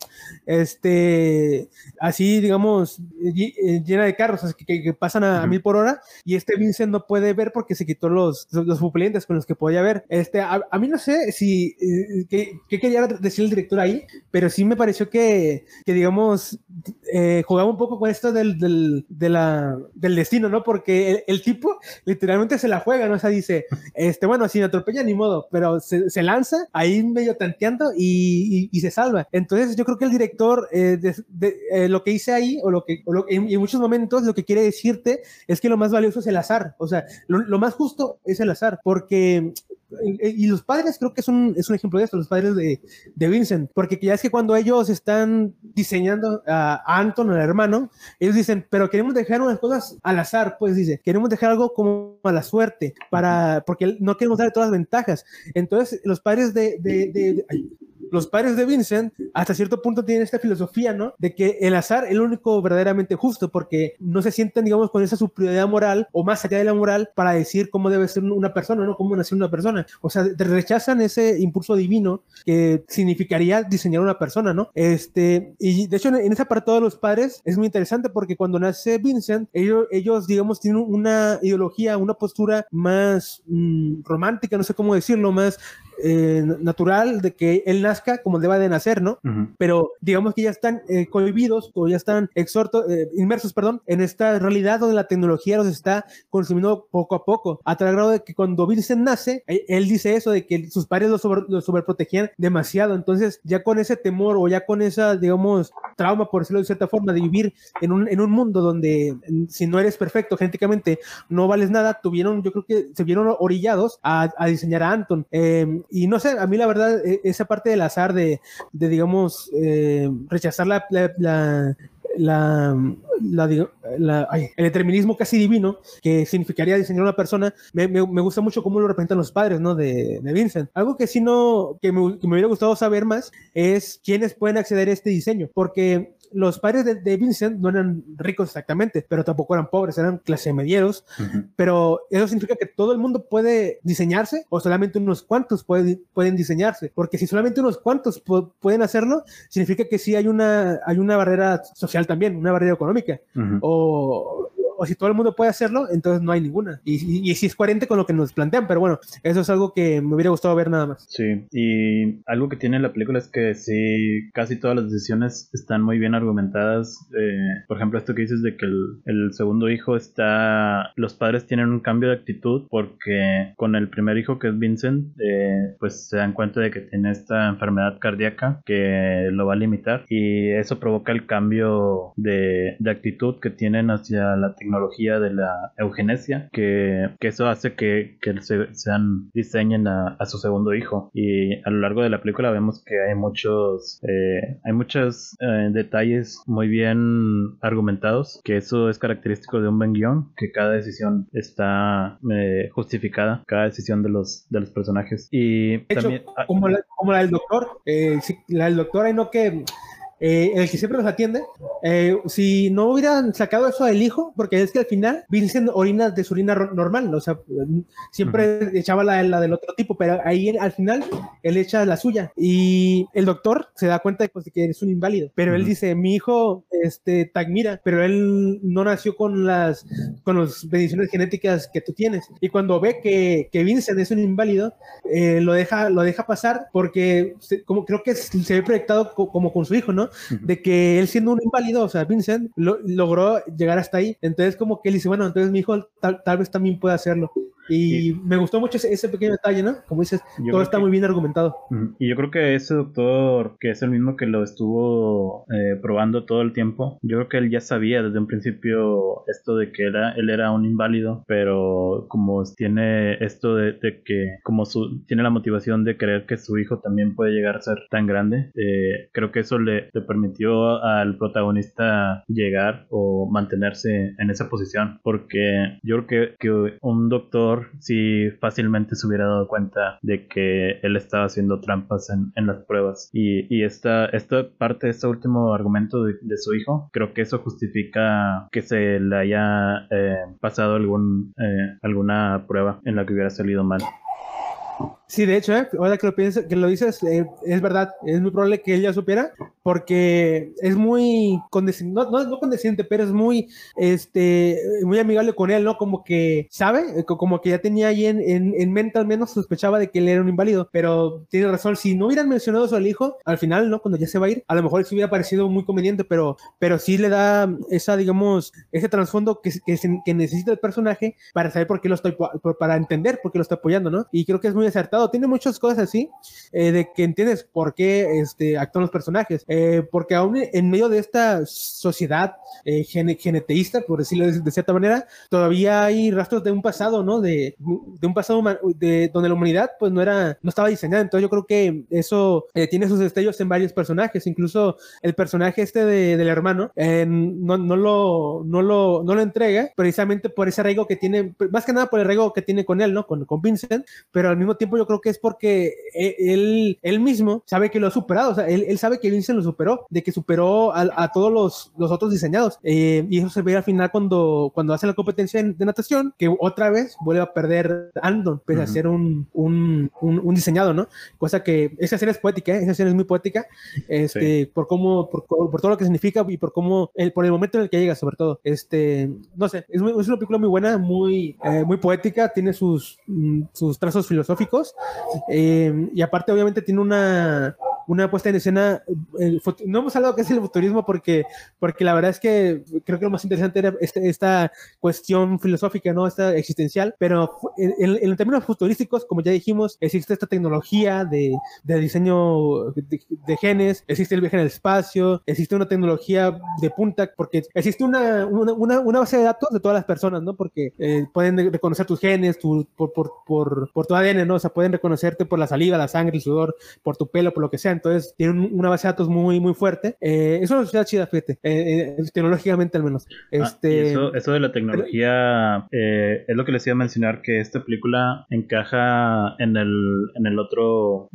este, así, digamos, eh, llena de carros que, que, pasan a, mil por hora y este Vincent no puede ver porque se quitó los, los suplentes con los que podía ver. Este, a, mí no sé si, eh, qué, quería decir el director ahí, pero sí me pareció que, que digamos, eh, jugaba un poco con esto del, del, de la, del destino, ¿no? Porque el, tipo literalmente se la juega, ¿no? O sea, dice, [LAUGHS] este, bueno, si me atropella ni modo, pero se, se lanza ahí medio tanteando y, y, y, se salva. Entonces yo creo que el director, eh, eh, lo que dice ahí, o lo que, en, muchos momentos lo que quiere decirte es que lo más valioso es el azar. O sea, lo, más justo es el azar, porque eh, y los padres creo que es un, es un ejemplo de esto, los padres de, de, Vincent, porque ya es que cuando ellos están diseñando a, Anton, al hermano, ellos dicen, pero queremos dejar unas cosas al azar, pues dice, queremos dejar algo como a la suerte, para, porque no queremos darle todas las ventajas. Entonces, los padres de los padres de Vincent hasta cierto punto tienen esta filosofía, ¿no? De que el azar es el único verdaderamente justo porque no se sienten, digamos, con esa superioridad moral o más allá de la moral para decir cómo debe ser una persona, ¿no? Cómo nacer una persona. O sea, rechazan ese impulso divino que significaría diseñar una persona, ¿no? Este, y de hecho en esa parte de los padres es muy interesante porque cuando nace Vincent, ellos, ellos digamos, tienen una ideología, una postura más mm, romántica, no sé cómo decirlo, más eh, natural de que él nazca como deba de nacer, ¿no? Pero digamos que ya están eh, cohibidos o ya están exhortos, eh, inmersos, perdón, en esta realidad donde la tecnología los está consumiendo poco a poco, a tal grado de que cuando Vincent nace, él dice eso de que sus padres lo, sobre, lo sobreprotegían demasiado, entonces ya con ese temor o ya con esa, digamos, trauma, por decirlo de cierta forma, de vivir en un, en un mundo donde si no eres perfecto genéticamente no vales nada, tuvieron, yo creo que se vieron orillados a, a diseñar a Anton. Eh, y no sé, a mí la verdad, e, esa parte del azar de, de digamos, eh, rechazar la, la, el determinismo casi divino que significaría diseñar una persona, me, me, gusta mucho cómo lo representan los padres, ¿no? De, de Vincent. Algo que sí no, que me, que me, hubiera gustado saber más es quiénes pueden acceder a este diseño, porque los padres de, Vincent no eran ricos exactamente, pero tampoco eran pobres, eran clase medieros. Pero eso significa que todo el mundo puede diseñarse o solamente unos cuantos pueden diseñarse. Porque si solamente unos cuantos pueden hacerlo, significa que sí hay una, hay una barrera social también, una barrera económica. O o si todo el mundo puede hacerlo, entonces no hay ninguna. Y, y, si es coherente con lo que nos plantean, pero bueno, eso es algo que me hubiera gustado ver nada más. Sí, y algo que tiene la película es que sí, casi todas las decisiones están muy bien argumentadas. Eh, por ejemplo, esto que dices de que el, el, segundo hijo está, los padres tienen un cambio de actitud porque con el primer hijo que es Vincent, eh, pues se dan cuenta de que tiene esta enfermedad cardíaca que lo va a limitar y eso provoca el cambio de, de actitud que tienen hacia la tecnología de la eugenesia, que, que eso hace que, que se, sean, diseñen a, a, su segundo hijo. Y a lo largo de la película vemos que hay muchos, eh, hay muchos eh, detalles muy bien argumentados, que eso es característico de un buen guion, que cada decisión está eh, justificada, cada decisión de los, de los personajes. Y también... Ah, como, la, como la del doctor, eh, la del doctor, hay no que eh, el que siempre los atiende, eh, si no hubieran sacado eso del hijo, porque es que al final Vincent orina de su orina normal, o sea, siempre echaba la, la, del otro tipo, pero ahí al final él echa la suya y el doctor se da cuenta de pues, que es un inválido, pero él dice, mi hijo este, te admira, pero él no nació con las, con las bendiciones genéticas que tú tienes. Y cuando ve que, que Vincent es un inválido, eh, lo, deja, lo deja pasar porque como creo que se ve proyectado como con su hijo, ¿no? De que él siendo un inválido, o sea, Vincent logró llegar hasta ahí. Entonces, como que él dice, bueno, entonces mi hijo tal vez también pueda hacerlo. Y me gustó mucho ese, pequeño detalle, ¿no? Como dices, todo está muy bien argumentado. Y yo creo que ese doctor, que es el mismo que lo estuvo eh, probando todo el tiempo, yo creo que él ya sabía desde un principio esto de que era, él era un inválido, pero como tiene esto de, que, como su, tiene la motivación de creer que su hijo también puede llegar a ser tan grande, eh, creo que eso le, le permitió al protagonista llegar o mantenerse en esa posición, porque yo creo que, que un doctor si fácilmente se hubiera dado cuenta de que él estaba haciendo trampas en, las pruebas. Y, esta, esta parte, este último argumento de, de, su hijo, creo que eso justifica que se le haya eh, pasado algún, eh, alguna prueba en la que hubiera salido mal. Sí, de hecho, ¿eh? ahora que lo, piensas, que lo dices, eh, es verdad, es muy probable que él ya supiera, porque es muy condescendiente, no, no, no, condescendiente, pero es muy, este, muy amigable con él, ¿no? Como que sabe, eh, como que ya tenía ahí en, en, en, mente al menos sospechaba de que él era un inválido, pero tiene razón, si no hubieran mencionado eso al hijo, al final, ¿no? Cuando ya se va a ir, a lo mejor sí hubiera parecido muy conveniente, pero, pero sí le da esa, digamos, ese trasfondo que, que, que necesita el personaje para saber por qué lo estoy, para entender por qué lo está apoyando, ¿no? Y creo que es muy acertado tiene muchas cosas así, eh, de que entiendes por qué este, actúan los personajes. Eh, porque aún en medio de esta sociedad eh, geneteísta, por decirlo de, cierta manera, todavía hay rastros de un pasado, ¿no? De, de un pasado de, donde la humanidad pues no era, no estaba diseñada. Entonces yo creo que eso tiene sus destellos en varios personajes. Incluso el personaje este del hermano no, no, lo, no, lo, no lo entrega precisamente por ese arraigo que tiene, más que nada por el arraigo que tiene con él, ¿no? Con, con Vincent, pero al mismo tiempo yo creo que es porque e, él, él mismo sabe que lo ha superado, o sea, él, él sabe que Vincent lo superó, de que superó a, a todos los, los, otros diseñados. Eh, y eso se ve al final cuando, cuando hace la competencia de natación, que otra vez vuelve a perder Andon, pese a ser un, un, un, diseñado, ¿no? Cosa que esa serie es poética, ¿eh? esa serie es muy poética, este, sí. por cómo, por, por, todo lo que significa y por cómo, el, por el momento en el que llega, sobre todo. Este, no sé, es, muy, es una película muy buena, muy, eh, muy poética, tiene sus, mm, sus trazos filosóficos eh, y aparte, obviamente, tiene una, una puesta en escena. no hemos hablado que es el futurismo porque, porque la verdad es que creo que lo más interesante era este, esta, cuestión filosófica, ¿no? Esta existencial. Pero en, en, términos futurísticos, como ya dijimos, existe esta tecnología de, de diseño de, de, genes, existe el viaje en el espacio, existe una tecnología de punta, porque existe una, una, una base de datos de todas las personas, ¿no? Porque eh, pueden reconocer tus genes, tu, por, por, por, por tu ADN, ¿no? O sea, pueden reconocerte por la saliva, la sangre, el sudor, por tu pelo, por lo que sea. Entonces, tienen una base de datos muy, muy fuerte. Eh, es una sociedad chida, fíjate, eh, eh, tecnológicamente al menos. Este, ah, eso, eso, de la tecnología eh, es lo que les iba a mencionar, que esta película encaja en el, en el otro,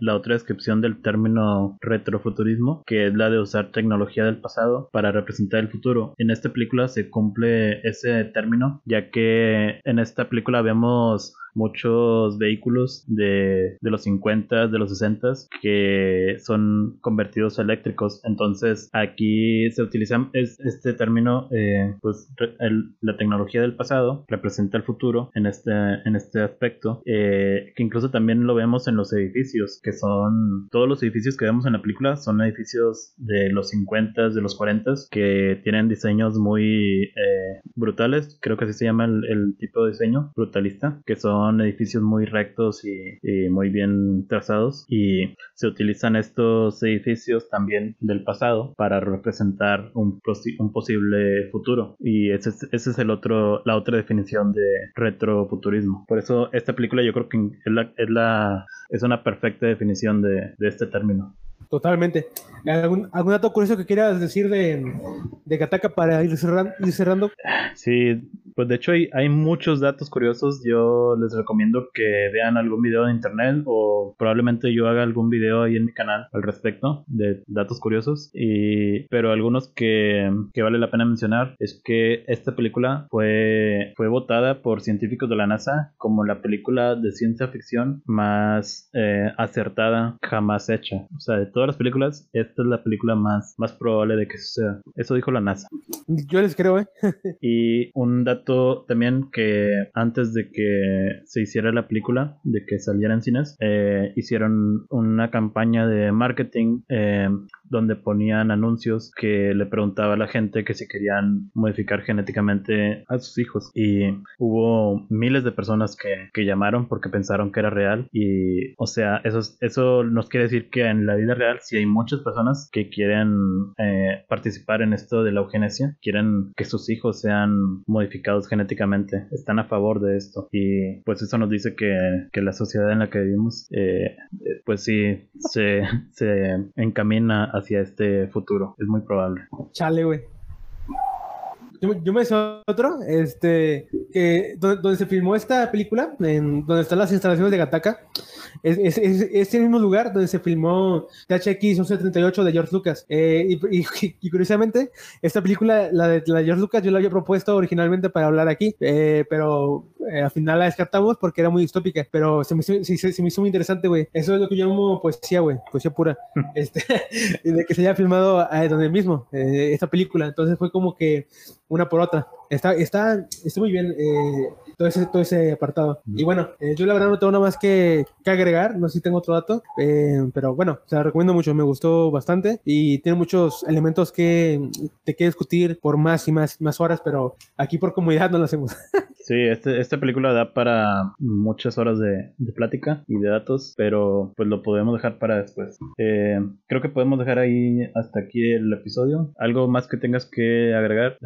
la otra descripción del término retrofuturismo, que es la de usar tecnología del pasado para representar el futuro. En esta película se cumple ese término, ya que en esta película vemos muchos vehículos de, de, los 50, de los 60 que son convertidos a eléctricos. Entonces aquí se utiliza este término, eh, pues el, la tecnología del pasado representa el futuro en este, en este aspecto, eh, que incluso también lo vemos en los edificios, que son todos los edificios que vemos en la película son edificios de los 50, de los 40, que tienen diseños muy eh, brutales, creo que así se llama el, el tipo de diseño, brutalista, que son son edificios muy rectos y, muy bien trazados y se utilizan estos edificios también del pasado para representar un, un posible futuro. Y ese es, ese es el otro la otra definición de retrofuturismo. Por eso esta película yo creo que es la, es, la, es una perfecta definición de, de este término Totalmente. ¿Algún, ¿Algún, dato curioso que quieras decir de, de Kataka para ir cerrando? Sí, pues de hecho hay, hay, muchos datos curiosos. Yo les recomiendo que vean algún video de internet o probablemente yo haga algún video ahí en mi canal al respecto de datos curiosos. Y, pero algunos que, que vale la pena mencionar es que esta película fue, fue votada por científicos de la NASA como la película de ciencia ficción más eh, acertada jamás hecha. O sea, de todas las películas, esta es la película más, más probable de que suceda. Eso dijo la NASA. Yo les creo, ¿eh? [LAUGHS] y un dato también que antes de que se hiciera la película, de que saliera en cines, eh, hicieron una campaña de marketing eh, donde ponían anuncios que le preguntaba a la gente que si querían modificar genéticamente a sus hijos. Y hubo miles de personas que, que llamaron porque pensaron que era real. Y, o sea, eso, eso nos quiere decir que en la vida real sí hay muchas personas que quieren eh, participar en esto de la eugenesia, quieren que sus hijos sean modificados genéticamente, están a favor de esto. Y pues eso nos dice que, que la sociedad en la que vivimos, eh, eh, pues sí, se, se encamina a hacia este futuro. Es muy probable. Chale, güey. Yo, me sé otro, este, que donde, se filmó esta película, en donde están las instalaciones de Gataka, es, es, es, es, el mismo lugar donde se filmó THX 1138 de George Lucas. Eh, y, y, curiosamente, esta película, la de, la George Lucas, yo la había propuesto originalmente para hablar aquí, eh, pero eh, al final la descartamos porque era muy distópica. Pero se me, se, se me hizo muy interesante, güey. Eso es lo que yo llamo poesía, güey, poesía pura. este, [LAUGHS] de que se haya filmado donde mismo, esta película. Entonces fue como que una por otra. Está, está, está muy bien todo, ese, todo ese apartado. Y bueno, yo la verdad no tengo nada más que, que agregar, no sé si tengo otro dato, eh, pero bueno, se la recomiendo mucho, me gustó bastante y tiene muchos elementos que te que discutir por más y más, más horas, pero aquí por comodidad no lo hacemos. [LAUGHS] Sí, este, esta película da para muchas horas de, plática y de datos, pero pues lo podemos dejar para después. Eh, creo que podemos dejar ahí hasta aquí el episodio. ¿Algo más que tengas que agregar,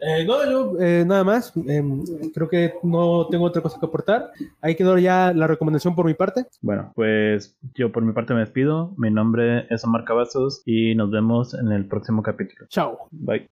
eh, no, yo eh, nada más. Em, creo que no tengo otra cosa que aportar. Ahí quedó ya la recomendación por mi parte. Bueno, pues yo por mi parte me despido. Mi nombre es Omar Cavazos y nos vemos en el próximo capítulo. Chao. Bye.